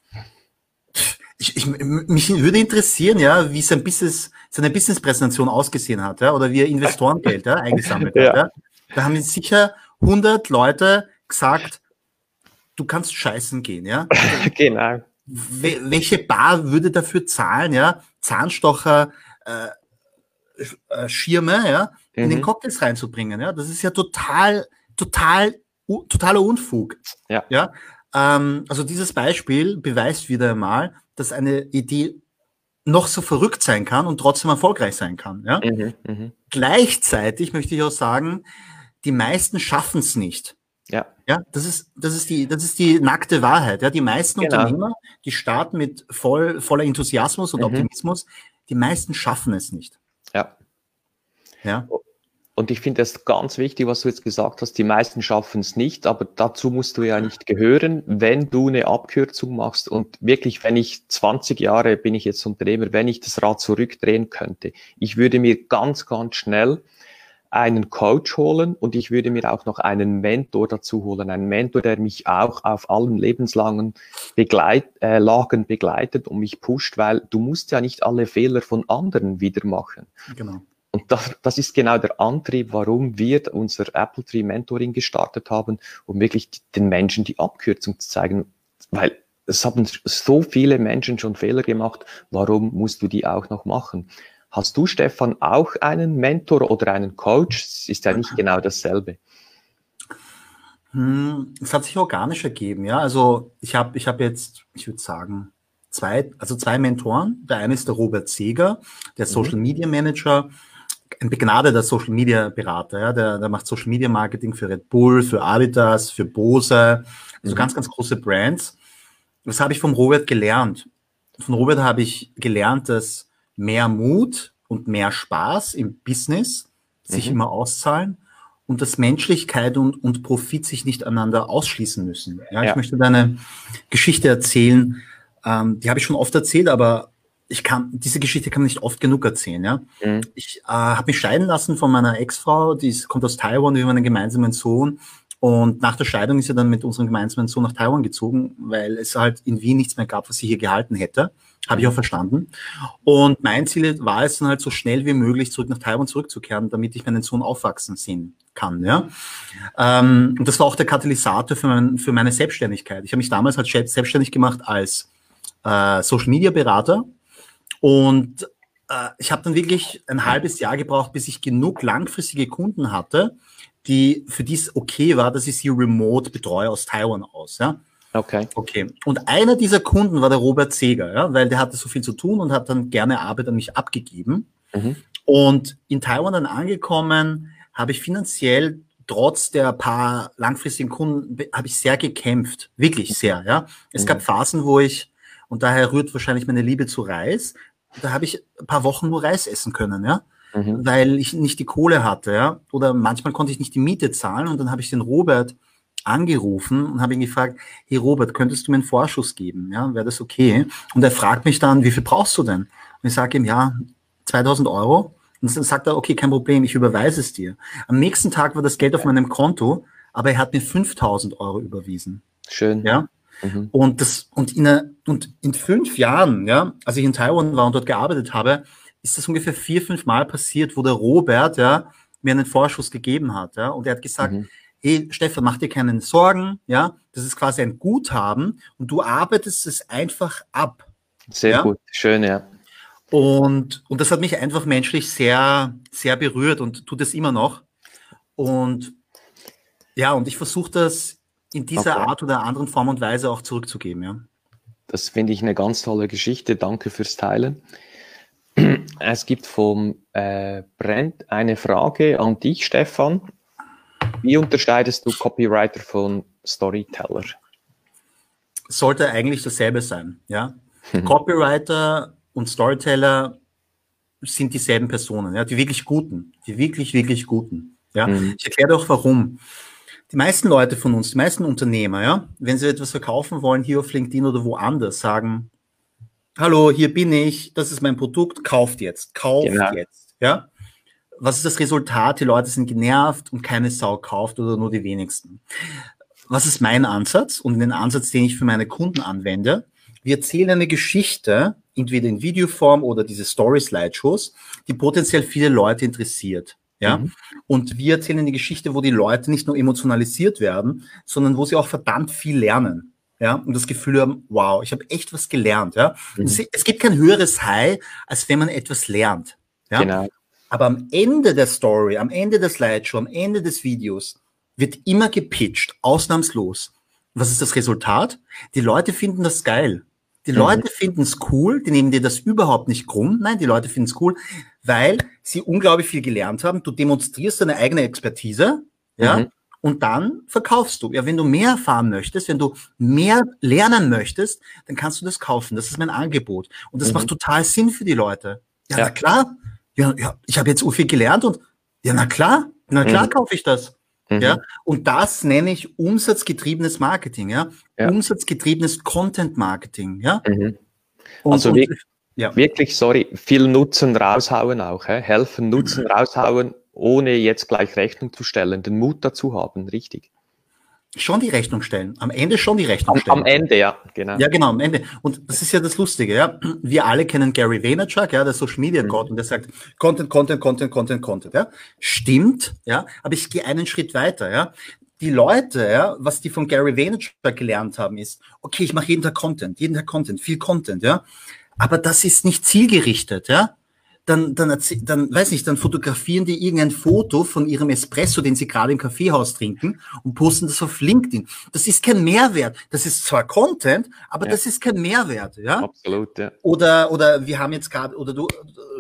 Ich, ich, mich würde interessieren, ja, wie sein Business, seine Business-Präsentation ausgesehen hat, ja, oder wie er Investorengeld ja, eingesammelt ja. hat. Ja. Da haben sicher 100 Leute gesagt, du kannst scheißen gehen, ja. genau. Welche Bar würde dafür zahlen, ja? Zahnstocher, äh, äh Schirme, ja, in den mhm. Cocktails reinzubringen. Ja, das ist ja total, total totaler Unfug. Ja. ja? Ähm, also dieses Beispiel beweist wieder einmal, dass eine Idee noch so verrückt sein kann und trotzdem erfolgreich sein kann. Ja? Mhm, mh. Gleichzeitig möchte ich auch sagen, die meisten schaffen es nicht. Ja. Das ist, das ist die, das ist die nackte Wahrheit. Ja, die meisten genau. Unternehmer, die starten mit voll, voller Enthusiasmus und mhm. Optimismus. Die meisten schaffen es nicht. Ja. Ja. Und ich finde es ganz wichtig, was du jetzt gesagt hast. Die meisten schaffen es nicht, aber dazu musst du ja nicht gehören, wenn du eine Abkürzung machst. Und wirklich, wenn ich 20 Jahre bin ich jetzt Unternehmer, wenn ich das Rad zurückdrehen könnte, ich würde mir ganz, ganz schnell einen Coach holen und ich würde mir auch noch einen Mentor dazu holen. Einen Mentor, der mich auch auf allen lebenslangen Begleit äh, Lagen begleitet und mich pusht, weil du musst ja nicht alle Fehler von anderen wieder machen. Genau. Und das, das ist genau der Antrieb, warum wir unser Apple Tree Mentoring gestartet haben, um wirklich den Menschen die Abkürzung zu zeigen, weil es haben so viele Menschen schon Fehler gemacht, warum musst du die auch noch machen? Hast du, Stefan, auch einen Mentor oder einen Coach? Es ist ja nicht genau dasselbe. Hm, es hat sich organisch ergeben, ja. Also ich habe ich hab jetzt, ich würde sagen, zwei, also zwei Mentoren. Der eine ist der Robert Seger, der mhm. Social Media Manager ein begnadeter Social Media Berater, ja, der, der macht Social Media Marketing für Red Bull, für Adidas, für Bose, also mhm. ganz, ganz große Brands. Das habe ich vom Robert gelernt. Von Robert habe ich gelernt, dass mehr Mut und mehr Spaß im Business sich mhm. immer auszahlen und dass Menschlichkeit und, und Profit sich nicht einander ausschließen müssen. Ja, ja. ich möchte deine Geschichte erzählen. Ähm, die habe ich schon oft erzählt, aber ich kann, diese Geschichte kann man nicht oft genug erzählen, ja. Mhm. Ich äh, habe mich scheiden lassen von meiner Ex-Frau, die ist, kommt aus Taiwan, wir haben einen gemeinsamen Sohn. Und nach der Scheidung ist sie dann mit unserem gemeinsamen Sohn nach Taiwan gezogen, weil es halt in Wien nichts mehr gab, was sie hier gehalten hätte. Habe ich auch verstanden. Und mein Ziel war es dann halt so schnell wie möglich zurück nach Taiwan zurückzukehren, damit ich meinen Sohn aufwachsen sehen kann. Ja? Ähm, und das war auch der Katalysator für, mein, für meine Selbstständigkeit. Ich habe mich damals halt selbstständig gemacht als äh, Social Media Berater und äh, ich habe dann wirklich ein halbes Jahr gebraucht, bis ich genug langfristige Kunden hatte, die für die es okay war, dass ich sie remote betreue aus Taiwan aus. Ja? Okay. Okay. Und einer dieser Kunden war der Robert Seger, ja, weil der hatte so viel zu tun und hat dann gerne Arbeit an mich abgegeben. Mhm. Und in Taiwan dann angekommen, habe ich finanziell trotz der paar langfristigen Kunden habe ich sehr gekämpft, wirklich sehr. Ja, es mhm. gab Phasen, wo ich und daher rührt wahrscheinlich meine Liebe zu Reis, da habe ich ein paar Wochen nur Reis essen können, ja. Mhm. Weil ich nicht die Kohle hatte, ja. Oder manchmal konnte ich nicht die Miete zahlen und dann habe ich den Robert angerufen und habe ihn gefragt, hey Robert, könntest du mir einen Vorschuss geben? Ja, wäre das okay? Und er fragt mich dann, wie viel brauchst du denn? Und ich sage ihm, ja, 2000 Euro. Und dann sagt er, okay, kein Problem, ich überweise es dir. Am nächsten Tag war das Geld auf meinem Konto, aber er hat mir 5000 Euro überwiesen. Schön. Ja. Mhm. Und das, und in, und in fünf Jahren, ja, als ich in Taiwan war und dort gearbeitet habe, ist das ungefähr vier, fünf Mal passiert, wo der Robert, ja, mir einen Vorschuss gegeben hat, ja, und er hat gesagt, mhm. Hey, Stefan, mach dir keinen Sorgen, ja, das ist quasi ein Guthaben und du arbeitest es einfach ab. Sehr ja? gut, schön, ja. Und, und das hat mich einfach menschlich sehr, sehr berührt und tut es immer noch. Und ja, und ich versuche das in dieser okay. Art oder anderen Form und Weise auch zurückzugeben. Ja. Das finde ich eine ganz tolle Geschichte. Danke fürs Teilen. Es gibt vom äh, Brent eine Frage an dich, Stefan. Wie unterscheidest du Copywriter von Storyteller? Sollte eigentlich dasselbe sein, ja. Copywriter und Storyteller sind dieselben Personen, ja, die wirklich guten, die wirklich, wirklich guten. Ja. Mhm. Ich erkläre auch warum die meisten Leute von uns, die meisten Unternehmer, ja, wenn sie etwas verkaufen wollen, hier auf LinkedIn oder woanders, sagen, hallo, hier bin ich, das ist mein Produkt, kauft jetzt, kauft genau. jetzt, ja. Was ist das Resultat? Die Leute sind genervt und keine Sau kauft oder nur die wenigsten. Was ist mein Ansatz und den Ansatz, den ich für meine Kunden anwende? Wir erzählen eine Geschichte, entweder in Videoform oder diese Story-Slideshows, die potenziell viele Leute interessiert. Ja. Mhm. Und wir erzählen eine Geschichte, wo die Leute nicht nur emotionalisiert werden, sondern wo sie auch verdammt viel lernen. Ja, und das Gefühl haben, wow, ich habe echt was gelernt. Ja, mhm. es, es, gibt kein höheres High, als wenn man etwas lernt. Ja, genau. Aber am Ende der Story, am Ende der Slideshow, am Ende des Videos wird immer gepitcht, ausnahmslos. Was ist das Resultat? Die Leute finden das geil. Die mhm. Leute finden es cool, die nehmen dir das überhaupt nicht krumm. Nein, die Leute finden es cool, weil sie unglaublich viel gelernt haben. Du demonstrierst deine eigene Expertise, ja, mhm. und dann verkaufst du. Ja, wenn du mehr erfahren möchtest, wenn du mehr lernen möchtest, dann kannst du das kaufen. Das ist mein Angebot. Und das mhm. macht total Sinn für die Leute. Ja, ja. klar. Ja, ja, ich habe jetzt so viel gelernt und ja, na klar, na klar mhm. kaufe ich das. Mhm. Ja, und das nenne ich umsatzgetriebenes Marketing, ja, ja. umsatzgetriebenes Content Marketing, ja. Mhm. Und, also wirklich, ja. wirklich, sorry, viel Nutzen raushauen auch, hä? helfen, Nutzen raushauen, ohne jetzt gleich Rechnung zu stellen, den Mut dazu haben, richtig. Schon die Rechnung stellen. Am Ende schon die Rechnung stellen. Am Ende, ja, genau. Ja, genau, am Ende. Und das ist ja das Lustige, ja. Wir alle kennen Gary Vaynerchuk, ja, der Social Media mhm. Gott, und der sagt, Content, Content, Content, Content, Content, ja. Stimmt, ja. Aber ich gehe einen Schritt weiter, ja. Die Leute, ja, was die von Gary Vaynerchuk gelernt haben, ist, okay, ich mache jeden Tag Content, jeden Tag Content, viel Content, ja. Aber das ist nicht zielgerichtet, ja dann, dann, dann, weiß nicht, dann fotografieren die irgendein Foto von ihrem Espresso, den sie gerade im Kaffeehaus trinken und posten das auf LinkedIn. Das ist kein Mehrwert. Das ist zwar Content, aber ja. das ist kein Mehrwert, ja? Absolut, ja. Oder, oder wir haben jetzt gerade, oder du,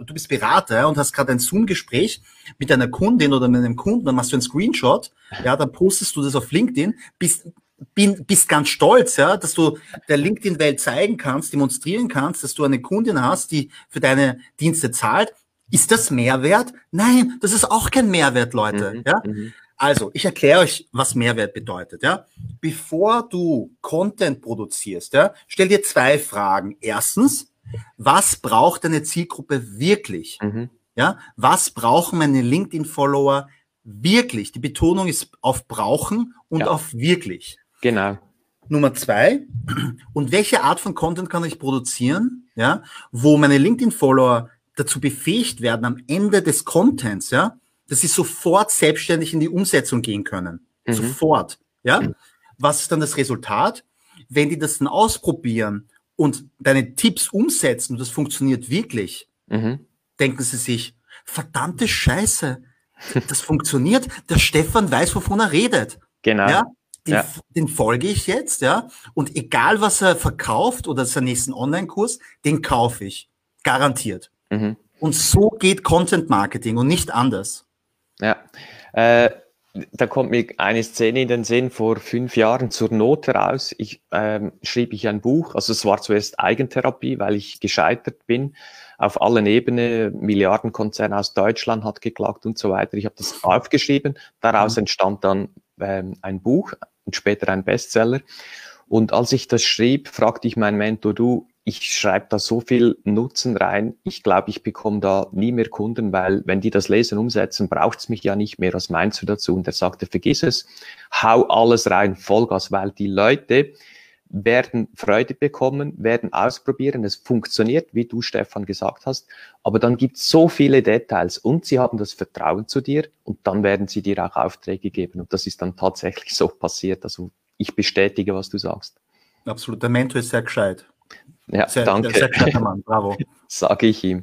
du bist Berater und hast gerade ein Zoom-Gespräch mit einer Kundin oder mit einem Kunden, dann machst du einen Screenshot, ja, dann postest du das auf LinkedIn, bist, bin, bist ganz stolz, ja, dass du der LinkedIn-Welt zeigen kannst, demonstrieren kannst, dass du eine Kundin hast, die für deine Dienste zahlt. Ist das Mehrwert? Nein, das ist auch kein Mehrwert, Leute. Mhm, ja? Mhm. Also, ich erkläre euch, was Mehrwert bedeutet. Ja? Bevor du Content produzierst, ja, stell dir zwei Fragen. Erstens, was braucht deine Zielgruppe wirklich? Mhm. Ja? Was brauchen meine LinkedIn-Follower wirklich? Die Betonung ist auf brauchen und ja. auf wirklich. Genau. Nummer zwei, und welche Art von Content kann ich produzieren, ja, wo meine LinkedIn-Follower dazu befähigt werden, am Ende des Contents, ja, dass sie sofort selbstständig in die Umsetzung gehen können. Mhm. Sofort, ja. Mhm. Was ist dann das Resultat? Wenn die das dann ausprobieren und deine Tipps umsetzen und das funktioniert wirklich, mhm. denken sie sich, verdammte Scheiße, das funktioniert. Der Stefan weiß, wovon er redet. Genau. Ja? Den, ja. den folge ich jetzt, ja. Und egal, was er verkauft oder seinen nächsten Online-Kurs, den kaufe ich. Garantiert. Mhm. Und so geht Content Marketing und nicht anders. Ja. Äh, da kommt mir eine Szene in den Sinn vor fünf Jahren zur Not heraus. Ich ähm, schrieb ich ein Buch, also es war zuerst Eigentherapie, weil ich gescheitert bin auf allen Ebenen. Milliardenkonzern aus Deutschland hat geklagt und so weiter. Ich habe das aufgeschrieben. Daraus mhm. entstand dann ähm, ein Buch, und später ein Bestseller. Und als ich das schrieb, fragte ich meinen Mentor, du, ich schreibe da so viel Nutzen rein, ich glaube, ich bekomme da nie mehr Kunden, weil wenn die das lesen, umsetzen, braucht es mich ja nicht mehr. Was meinst du dazu? Und er sagte, vergiss es, hau alles rein, Vollgas, weil die Leute werden Freude bekommen, werden ausprobieren, es funktioniert, wie du, Stefan, gesagt hast, aber dann gibt es so viele Details und sie haben das Vertrauen zu dir und dann werden sie dir auch Aufträge geben und das ist dann tatsächlich so passiert. Also ich bestätige, was du sagst. Absolut, der Mentor ist sehr gescheit. Ja, sehr, danke. Sehr, sehr Mann, bravo. Sage ich ihm.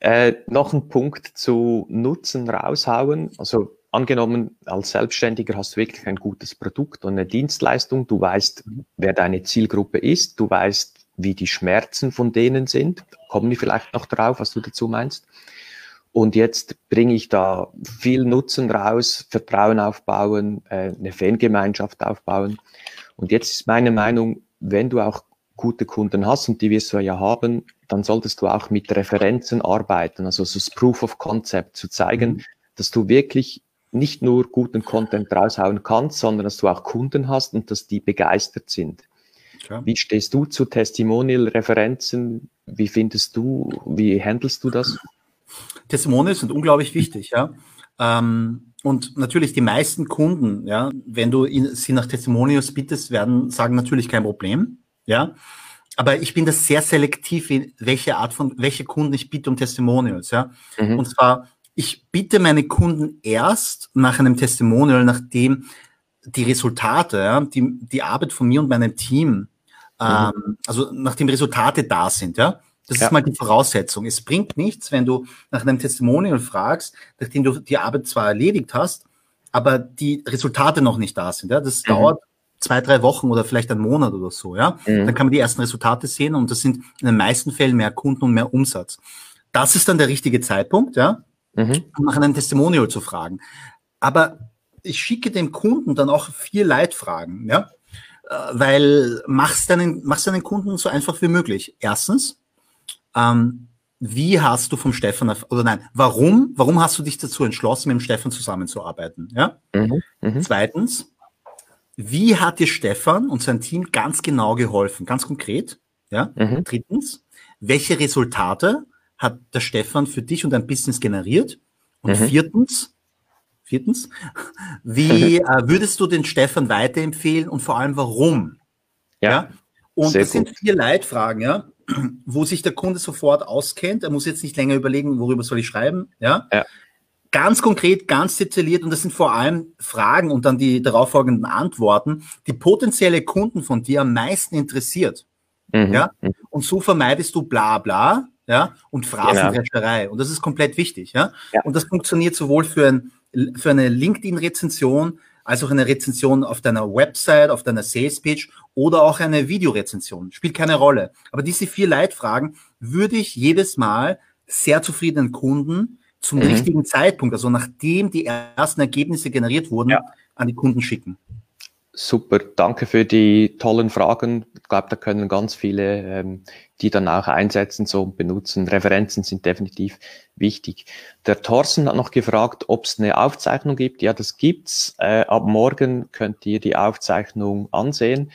Äh, noch ein Punkt zu Nutzen raushauen. Also angenommen, als Selbstständiger hast du wirklich ein gutes Produkt und eine Dienstleistung. Du weißt, wer deine Zielgruppe ist. Du weißt, wie die Schmerzen von denen sind. Kommen wir vielleicht noch drauf, was du dazu meinst. Und jetzt bringe ich da viel Nutzen raus, Vertrauen aufbauen, äh, eine Fangemeinschaft aufbauen. Und jetzt ist meine Meinung, wenn du auch gute Kunden hast, und die wirst du ja haben, dann solltest du auch mit Referenzen arbeiten, also so das Proof of Concept zu zeigen, mhm. dass du wirklich nicht nur guten Content raushauen kannst, sondern dass du auch Kunden hast und dass die begeistert sind. Klar. Wie stehst du zu Testimonial-Referenzen? Wie findest du, wie handelst du das? Testimonials sind unglaublich wichtig, ja. Ähm, und natürlich die meisten Kunden, ja, wenn du ihn, sie nach Testimonials bittest, werden sagen natürlich kein Problem, ja. Aber ich bin das sehr selektiv, welche Art von, welche Kunden ich bitte um Testimonials, ja. Mhm. Und zwar ich bitte meine Kunden erst nach einem Testimonial, nachdem die Resultate, ja, die, die Arbeit von mir und meinem Team, mhm. ähm, also nachdem Resultate da sind, ja. Das ja. ist mal die Voraussetzung. Es bringt nichts, wenn du nach einem Testimonial fragst, nachdem du die Arbeit zwar erledigt hast, aber die Resultate noch nicht da sind. Ja? Das mhm. dauert zwei, drei Wochen oder vielleicht einen Monat oder so. Ja? Mhm. Dann kann man die ersten Resultate sehen und das sind in den meisten Fällen mehr Kunden und mehr Umsatz. Das ist dann der richtige Zeitpunkt, ja, mhm. um nach einem Testimonial zu fragen. Aber ich schicke dem Kunden dann auch vier Leitfragen, ja, äh, weil mach's deinen, mach's deinen Kunden so einfach wie möglich. Erstens, ähm, wie hast du vom Stefan, oder nein, warum, warum hast du dich dazu entschlossen, mit dem Stefan zusammenzuarbeiten? Ja? Mhm, mh. Zweitens, wie hat dir Stefan und sein Team ganz genau geholfen, ganz konkret? Ja? Mhm. Drittens, welche Resultate hat der Stefan für dich und dein Business generiert? Und mhm. viertens, viertens, wie äh, würdest du den Stefan weiterempfehlen und vor allem warum? Ja. ja? Und das gut. sind vier Leitfragen, ja wo sich der Kunde sofort auskennt. Er muss jetzt nicht länger überlegen, worüber soll ich schreiben. Ja. ja. Ganz konkret, ganz detailliert und das sind vor allem Fragen und dann die darauffolgenden Antworten, die potenzielle Kunden von dir am meisten interessiert. Mhm. Ja. Und so vermeidest du bla bla ja, und Phrasenrescherei. Genau. Und das ist komplett wichtig. Ja? ja. Und das funktioniert sowohl für, ein, für eine LinkedIn-Rezension als auch eine Rezension auf deiner Website, auf deiner Sales-Page oder auch eine Videorezension. Spielt keine Rolle. Aber diese vier Leitfragen würde ich jedes Mal sehr zufriedenen Kunden zum mhm. richtigen Zeitpunkt, also nachdem die ersten Ergebnisse generiert wurden, ja. an die Kunden schicken. Super, danke für die tollen Fragen. Ich glaube, da können ganz viele, ähm, die dann auch einsetzen, so benutzen. Referenzen sind definitiv wichtig. Der Thorsten hat noch gefragt, ob es eine Aufzeichnung gibt. Ja, das gibt's. Äh, ab morgen könnt ihr die Aufzeichnung ansehen.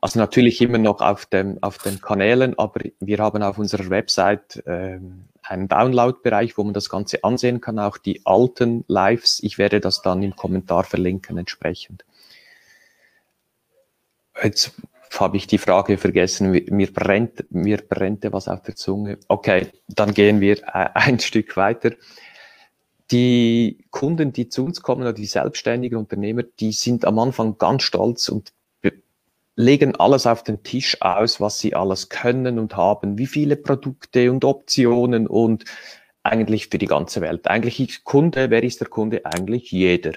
Also natürlich immer noch auf, dem, auf den Kanälen, aber wir haben auf unserer Website ähm, einen Download-Bereich, wo man das Ganze ansehen kann, auch die alten Lives. Ich werde das dann im Kommentar verlinken entsprechend. Jetzt habe ich die Frage vergessen. Mir brennt, mir brennte was auf der Zunge. Okay, dann gehen wir äh, ein Stück weiter. Die Kunden, die zu uns kommen oder die selbstständigen Unternehmer, die sind am Anfang ganz stolz und legen alles auf den Tisch aus, was sie alles können und haben, wie viele Produkte und Optionen und eigentlich für die ganze Welt. Eigentlich Kunde, wer ist der Kunde? Eigentlich jeder.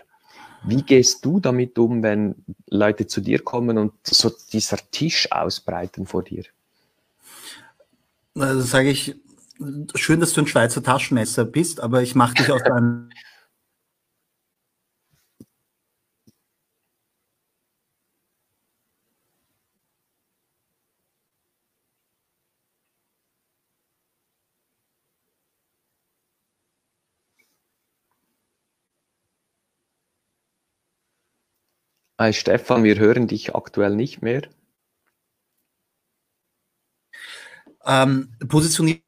Wie gehst du damit um, wenn Leute zu dir kommen und so dieser Tisch ausbreiten vor dir? Also sage ich, schön, dass du ein Schweizer Taschenmesser bist, aber ich mache dich aus deinem Hi Stefan, wir hören dich aktuell nicht mehr. Ähm, positioniert.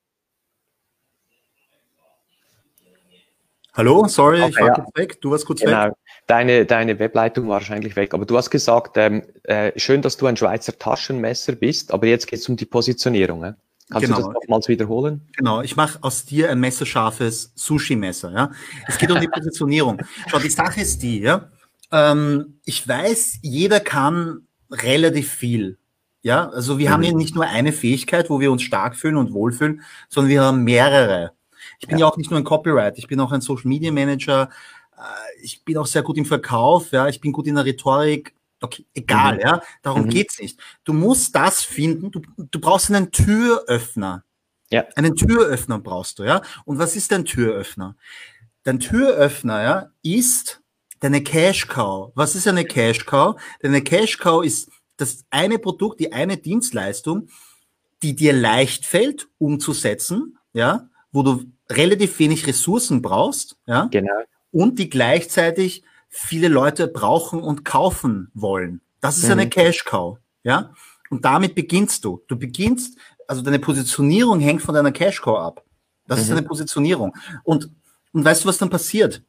Hallo, sorry, okay, ich war ja. kurz weg. Du warst kurz genau. weg. Deine, deine Webleitung war wahrscheinlich weg, aber du hast gesagt, ähm, äh, schön, dass du ein Schweizer Taschenmesser bist, aber jetzt geht es um die Positionierung. Äh? Kannst genau. du das nochmals wiederholen? Genau, ich mache aus dir ein messerscharfes Sushi-Messer. Ja? Es geht um die Positionierung. Schau, die Sache ist die, ja, ähm, ich weiß, jeder kann relativ viel. Ja, also wir mhm. haben ja nicht nur eine Fähigkeit, wo wir uns stark fühlen und wohlfühlen, sondern wir haben mehrere. Ich bin ja, ja auch nicht nur ein Copyright, ich bin auch ein Social Media Manager, äh, ich bin auch sehr gut im Verkauf, ja, ich bin gut in der Rhetorik, okay, egal, mhm. ja, darum mhm. geht's nicht. Du musst das finden, du, du brauchst einen Türöffner. Ja. Einen Türöffner brauchst du, ja. Und was ist ein Türöffner? Dein Türöffner, ja, ist deine Cash Cow. Was ist eine Cash Cow? Deine Cash Cow ist das eine Produkt, die eine Dienstleistung, die dir leicht fällt umzusetzen, ja, wo du relativ wenig Ressourcen brauchst, ja, genau. und die gleichzeitig viele Leute brauchen und kaufen wollen. Das ist mhm. eine Cash Cow, ja. Und damit beginnst du. Du beginnst, also deine Positionierung hängt von deiner Cash Cow ab. Das mhm. ist eine Positionierung. Und, und weißt du, was dann passiert?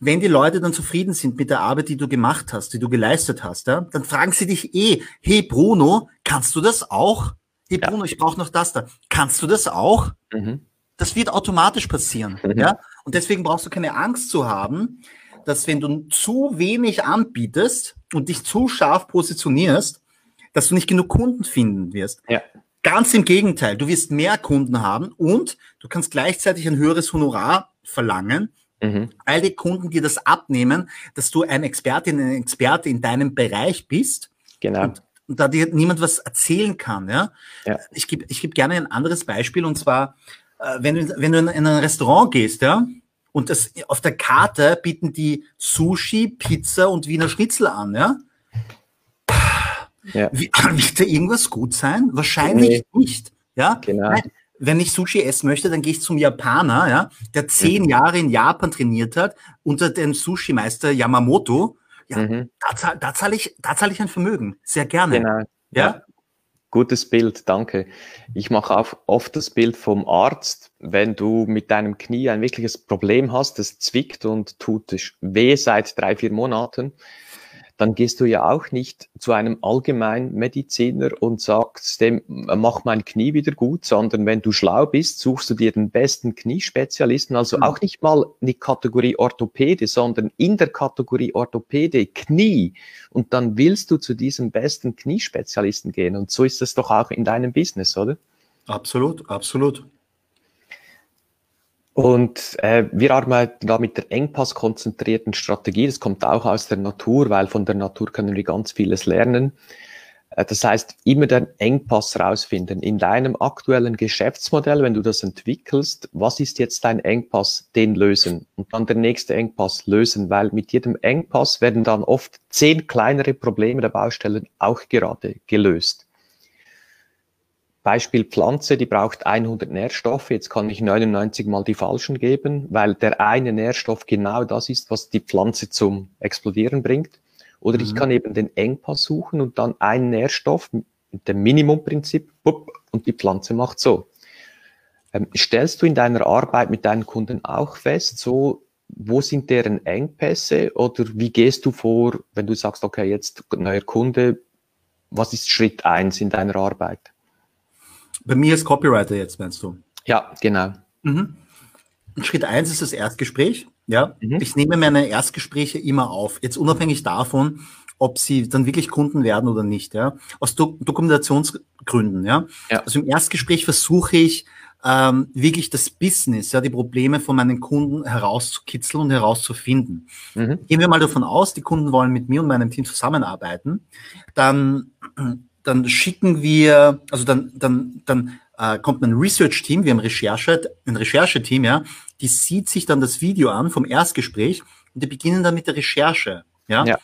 Wenn die Leute dann zufrieden sind mit der Arbeit, die du gemacht hast, die du geleistet hast, ja, dann fragen sie dich eh, hey Bruno, kannst du das auch? Hey Bruno, ich brauche noch das da. Kannst du das auch? Mhm. Das wird automatisch passieren. Mhm. Ja? Und deswegen brauchst du keine Angst zu haben, dass wenn du zu wenig anbietest und dich zu scharf positionierst, dass du nicht genug Kunden finden wirst. Ja. Ganz im Gegenteil, du wirst mehr Kunden haben und du kannst gleichzeitig ein höheres Honorar verlangen, Mhm. All die Kunden, die das abnehmen, dass du ein Expertin, ein Experte in deinem Bereich bist. Genau. Und, und da dir niemand was erzählen kann. Ja? ja. Ich gebe ich geb gerne ein anderes Beispiel und zwar, äh, wenn, du, wenn du in, in ein Restaurant gehst, ja, und das auf der Karte bieten die Sushi, Pizza und Wiener Schnitzel an, ja. ja. Wird da irgendwas gut sein? Wahrscheinlich nee. nicht. Ja, genau. Nein, wenn ich Sushi essen möchte, dann gehe ich zum Japaner, ja, der zehn mhm. Jahre in Japan trainiert hat, unter dem Sushi-Meister Yamamoto. Ja, mhm. da, zahl, da zahle ich, da zahle ich ein Vermögen. Sehr gerne. Genau. Ja. ja. Gutes Bild, danke. Ich mache auch oft das Bild vom Arzt, wenn du mit deinem Knie ein wirkliches Problem hast, es zwickt und tut weh seit drei, vier Monaten dann gehst du ja auch nicht zu einem Allgemeinmediziner und sagst dem, mach mein Knie wieder gut, sondern wenn du schlau bist, suchst du dir den besten Kniespezialisten, also mhm. auch nicht mal in die Kategorie Orthopäde, sondern in der Kategorie Orthopäde Knie. Und dann willst du zu diesem besten Kniespezialisten gehen. Und so ist es doch auch in deinem Business, oder? Absolut, absolut. Und äh, wir arbeiten da mit der engpasskonzentrierten Strategie. Das kommt auch aus der Natur, weil von der Natur können wir ganz vieles lernen. Äh, das heißt, immer den Engpass rausfinden. In deinem aktuellen Geschäftsmodell, wenn du das entwickelst, was ist jetzt dein Engpass, den lösen und dann der nächste Engpass lösen, weil mit jedem Engpass werden dann oft zehn kleinere Probleme der Baustellen auch gerade gelöst. Beispiel Pflanze, die braucht 100 Nährstoffe. Jetzt kann ich 99 mal die falschen geben, weil der eine Nährstoff genau das ist, was die Pflanze zum Explodieren bringt. Oder mhm. ich kann eben den Engpass suchen und dann einen Nährstoff mit dem Minimumprinzip und die Pflanze macht so. Ähm, stellst du in deiner Arbeit mit deinen Kunden auch fest, so wo sind deren Engpässe oder wie gehst du vor, wenn du sagst, okay, jetzt neuer Kunde, was ist Schritt eins in deiner Arbeit? Bei mir als Copywriter jetzt, meinst du? Ja, genau. Mhm. Schritt eins ist das Erstgespräch. Ja, mhm. ich nehme meine Erstgespräche immer auf. Jetzt unabhängig davon, ob sie dann wirklich Kunden werden oder nicht. Ja, aus Do Dokumentationsgründen. Ja? ja, also im Erstgespräch versuche ich ähm, wirklich das Business, ja, die Probleme von meinen Kunden herauszukitzeln und herauszufinden. Mhm. Gehen wir mal davon aus, die Kunden wollen mit mir und meinem Team zusammenarbeiten, dann dann schicken wir, also dann, dann, dann äh, kommt ein Research-Team, wir haben Recherche, ein Rechercheteam, ja, die sieht sich dann das Video an vom Erstgespräch und die beginnen dann mit der Recherche. Ja. ja.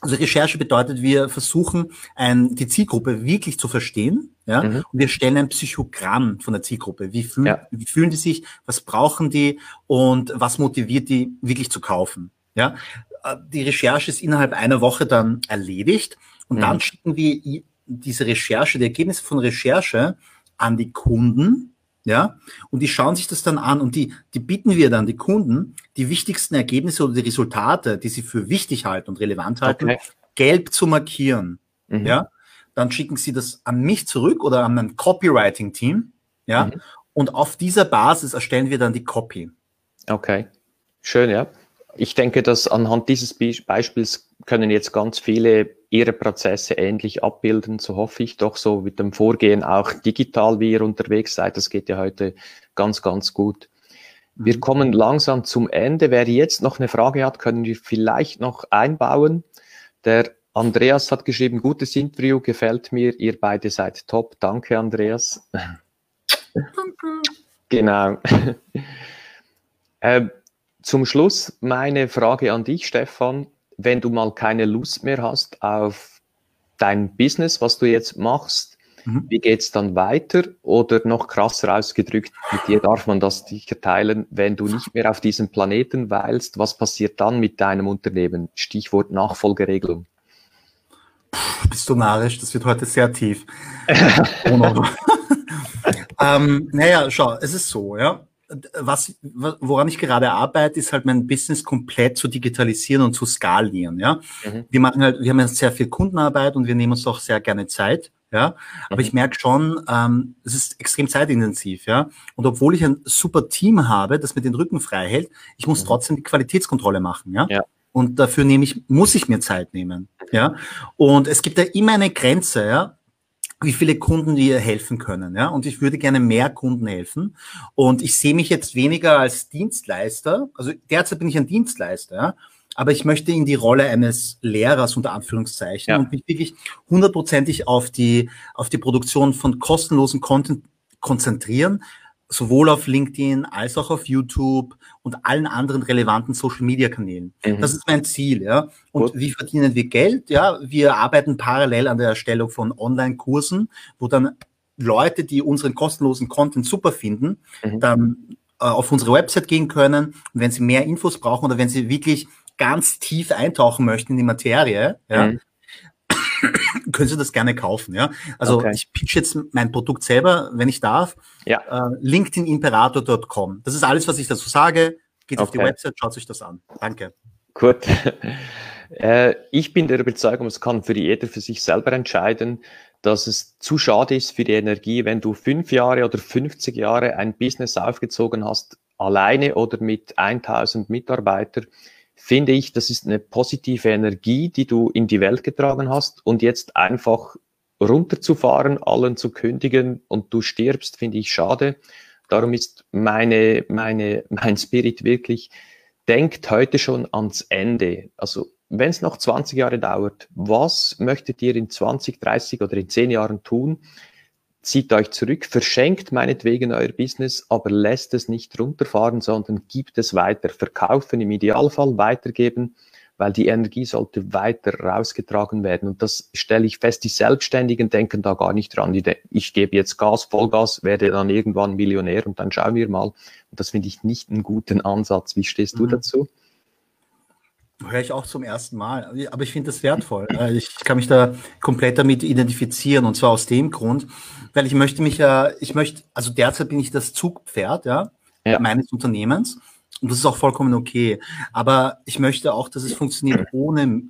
Also Recherche bedeutet, wir versuchen, ein, die Zielgruppe wirklich zu verstehen, ja, mhm. und wir stellen ein Psychogramm von der Zielgruppe. Wie, fühl, ja. wie fühlen die sich, was brauchen die und was motiviert die wirklich zu kaufen, ja. Äh, die Recherche ist innerhalb einer Woche dann erledigt und mhm. dann schicken wir diese Recherche, die Ergebnisse von Recherche an die Kunden, ja, und die schauen sich das dann an und die, die bieten wir dann die Kunden, die wichtigsten Ergebnisse oder die Resultate, die sie für wichtig halten und relevant halten, okay. gelb zu markieren, mhm. ja. Dann schicken sie das an mich zurück oder an mein Copywriting-Team, ja, mhm. und auf dieser Basis erstellen wir dann die Copy. Okay, schön, ja. Ich denke, dass anhand dieses Beispiels können jetzt ganz viele ihre Prozesse ähnlich abbilden, so hoffe ich doch so mit dem Vorgehen auch digital, wie ihr unterwegs seid. Das geht ja heute ganz, ganz gut. Wir mhm. kommen langsam zum Ende. Wer jetzt noch eine Frage hat, können wir vielleicht noch einbauen. Der Andreas hat geschrieben, gutes Interview, gefällt mir, ihr beide seid top. Danke, Andreas. Danke. Genau. ähm, zum Schluss meine Frage an dich, Stefan wenn du mal keine Lust mehr hast auf dein Business, was du jetzt machst, mhm. wie geht's dann weiter? Oder noch krasser ausgedrückt, mit dir darf man das sicher teilen, wenn du nicht mehr auf diesem Planeten weilst, was passiert dann mit deinem Unternehmen? Stichwort Nachfolgeregelung. Puh, bist du narrisch? Das wird heute sehr tief. ähm, naja, schau, es ist so, ja was, woran ich gerade arbeite, ist halt mein Business komplett zu digitalisieren und zu skalieren, ja. Mhm. Wir machen halt, wir haben ja sehr viel Kundenarbeit und wir nehmen uns auch sehr gerne Zeit, ja. Aber mhm. ich merke schon, ähm, es ist extrem zeitintensiv, ja. Und obwohl ich ein super Team habe, das mir den Rücken frei hält, ich muss mhm. trotzdem die Qualitätskontrolle machen, ja. ja. Und dafür nehme ich, muss ich mir Zeit nehmen, ja. Und es gibt da immer eine Grenze, ja wie viele Kunden dir helfen können. Ja? Und ich würde gerne mehr Kunden helfen. Und ich sehe mich jetzt weniger als Dienstleister. Also derzeit bin ich ein Dienstleister. Ja? aber ich möchte in die Rolle eines Lehrers unter Anführungszeichen ja. und mich wirklich hundertprozentig auf die, auf die Produktion von kostenlosen Content konzentrieren, sowohl auf LinkedIn als auch auf YouTube und allen anderen relevanten Social Media Kanälen. Mhm. Das ist mein Ziel, ja. Und Gut. wie verdienen wir Geld? Ja, wir arbeiten parallel an der Erstellung von Online-Kursen, wo dann Leute, die unseren kostenlosen Content super finden, mhm. dann äh, auf unsere Website gehen können. Und wenn sie mehr Infos brauchen oder wenn sie wirklich ganz tief eintauchen möchten in die Materie, ja, mhm. Können Sie das gerne kaufen. Ja? Also okay. ich pitch jetzt mein Produkt selber, wenn ich darf. Ja. Äh, LinkedInimperator.com. Das ist alles, was ich dazu sage. Geht okay. auf die Website, schaut sich das an. Danke. Gut. Äh, ich bin der Überzeugung, es kann für jeder für sich selber entscheiden, dass es zu schade ist für die Energie, wenn du fünf Jahre oder 50 Jahre ein Business aufgezogen hast, alleine oder mit 1000 Mitarbeitern finde ich, das ist eine positive Energie, die du in die Welt getragen hast und jetzt einfach runterzufahren, allen zu kündigen und du stirbst, finde ich schade. Darum ist meine, meine, mein Spirit wirklich, denkt heute schon ans Ende. Also, wenn es noch 20 Jahre dauert, was möchtet ihr in 20, 30 oder in 10 Jahren tun? Zieht euch zurück, verschenkt meinetwegen euer Business, aber lässt es nicht runterfahren, sondern gibt es weiter, verkaufen, im Idealfall weitergeben, weil die Energie sollte weiter rausgetragen werden. Und das stelle ich fest, die Selbstständigen denken da gar nicht dran. Ich gebe jetzt Gas, Vollgas, werde dann irgendwann Millionär und dann schauen wir mal. Und das finde ich nicht einen guten Ansatz. Wie stehst mhm. du dazu? Höre ich auch zum ersten Mal. Aber ich finde das wertvoll. Ich kann mich da komplett damit identifizieren. Und zwar aus dem Grund, weil ich möchte mich ja, ich möchte, also derzeit bin ich das Zugpferd, ja, ja. meines Unternehmens. Und das ist auch vollkommen okay. Aber ich möchte auch, dass es funktioniert ohne,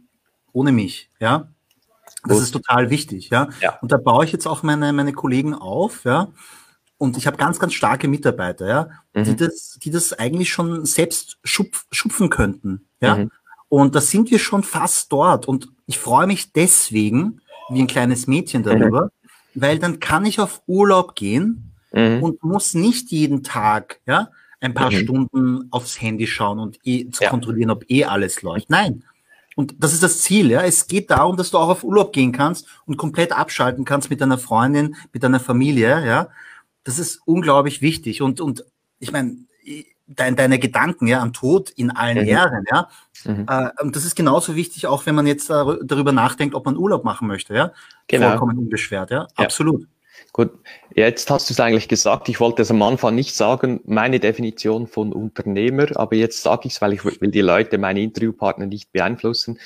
ohne mich, ja. Das Gut. ist total wichtig, ja? ja. Und da baue ich jetzt auch meine, meine Kollegen auf, ja. Und ich habe ganz, ganz starke Mitarbeiter, ja, mhm. die das, die das eigentlich schon selbst schupf, schupfen könnten, ja. Mhm. Und da sind wir schon fast dort. Und ich freue mich deswegen, wie ein kleines Mädchen darüber, mhm. weil dann kann ich auf Urlaub gehen mhm. und muss nicht jeden Tag, ja, ein paar mhm. Stunden aufs Handy schauen und eh zu ja. kontrollieren, ob eh alles läuft. Nein. Und das ist das Ziel, ja. Es geht darum, dass du auch auf Urlaub gehen kannst und komplett abschalten kannst mit deiner Freundin, mit deiner Familie, ja. Das ist unglaublich wichtig. Und, und ich meine, dein, deine Gedanken ja, an Tod in allen mhm. Ehren. Ja? Mhm. Äh, und das ist genauso wichtig, auch wenn man jetzt darüber nachdenkt, ob man Urlaub machen möchte. Ja? Genau. Vollkommen unbeschwert. Ja? ja. Absolut. Gut, jetzt hast du es eigentlich gesagt. Ich wollte es am Anfang nicht sagen, meine Definition von Unternehmer, aber jetzt sage ich es, weil ich will die Leute, meine Interviewpartner nicht beeinflussen.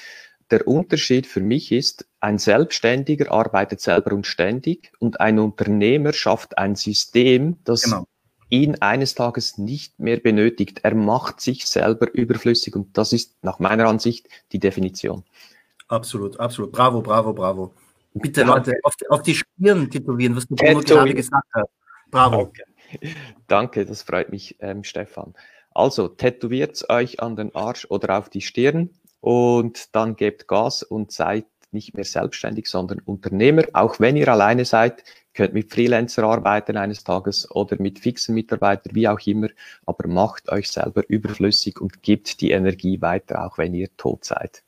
Der Unterschied für mich ist, ein Selbstständiger arbeitet selber und ständig und ein Unternehmer schafft ein System, das genau ihn eines Tages nicht mehr benötigt. Er macht sich selber überflüssig und das ist nach meiner Ansicht die Definition. Absolut, absolut. Bravo, bravo, bravo. Bitte Leute, auf die, auf die Stirn tätowieren, was du gerade gesagt hast. Bravo. Okay. Danke, das freut mich, ähm, Stefan. Also, tätowiert euch an den Arsch oder auf die Stirn und dann gebt Gas und seid nicht mehr selbstständig, sondern Unternehmer. Auch wenn ihr alleine seid, könnt mit Freelancer arbeiten eines Tages oder mit fixen Mitarbeitern, wie auch immer, aber macht euch selber überflüssig und gebt die Energie weiter, auch wenn ihr tot seid.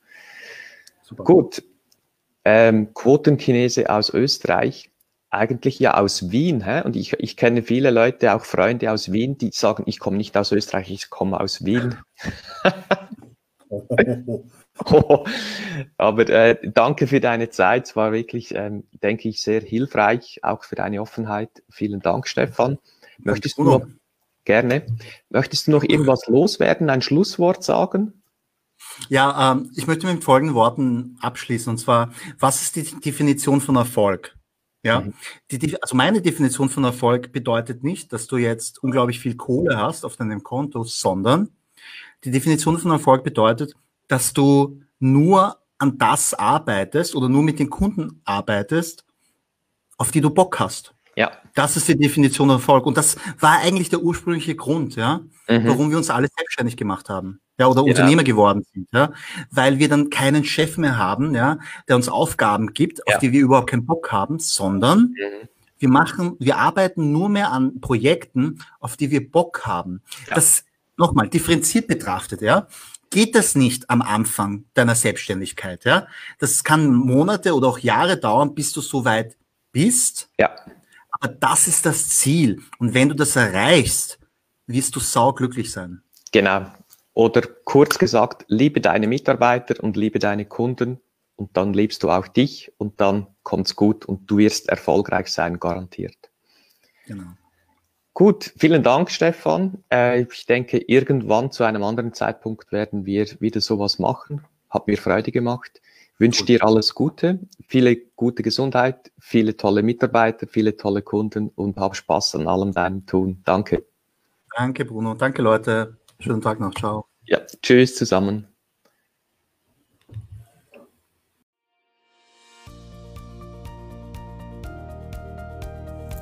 Super. Gut. Ähm, Quotenchinese aus Österreich, eigentlich ja aus Wien. Hä? Und ich, ich kenne viele Leute, auch Freunde aus Wien, die sagen, ich komme nicht aus Österreich, ich komme aus Wien. Oh, aber äh, danke für deine Zeit. Es war wirklich, ähm, denke ich, sehr hilfreich, auch für deine Offenheit. Vielen Dank, Stefan. Möchtest du noch, gerne, möchtest du noch irgendwas loswerden, ein Schlusswort sagen? Ja, ähm, ich möchte mit folgenden Worten abschließen. Und zwar, was ist die Definition von Erfolg? Ja, mhm. die, also meine Definition von Erfolg bedeutet nicht, dass du jetzt unglaublich viel Kohle hast auf deinem Konto, sondern die Definition von Erfolg bedeutet, dass du nur an das arbeitest oder nur mit den Kunden arbeitest, auf die du Bock hast. Ja. Das ist die Definition Erfolg. Und das war eigentlich der ursprüngliche Grund, ja, mhm. warum wir uns alle selbstständig gemacht haben. Ja, oder genau. Unternehmer geworden sind, ja. Weil wir dann keinen Chef mehr haben, ja, der uns Aufgaben gibt, ja. auf die wir überhaupt keinen Bock haben, sondern mhm. wir machen, wir arbeiten nur mehr an Projekten, auf die wir Bock haben. Ja. Das nochmal differenziert betrachtet, ja geht das nicht am Anfang deiner Selbstständigkeit. Ja? Das kann Monate oder auch Jahre dauern, bis du so weit bist. Ja. Aber das ist das Ziel. Und wenn du das erreichst, wirst du sauglücklich sein. Genau. Oder kurz gesagt, liebe deine Mitarbeiter und liebe deine Kunden und dann liebst du auch dich und dann kommt's gut und du wirst erfolgreich sein, garantiert. Genau. Gut, vielen Dank, Stefan. Äh, ich denke, irgendwann zu einem anderen Zeitpunkt werden wir wieder sowas machen. Hat mir Freude gemacht. Wünsche dir alles Gute, viele gute Gesundheit, viele tolle Mitarbeiter, viele tolle Kunden und hab Spaß an allem deinem Tun. Danke. Danke, Bruno. Danke, Leute. Schönen Tag noch. Ciao. Ja, tschüss zusammen.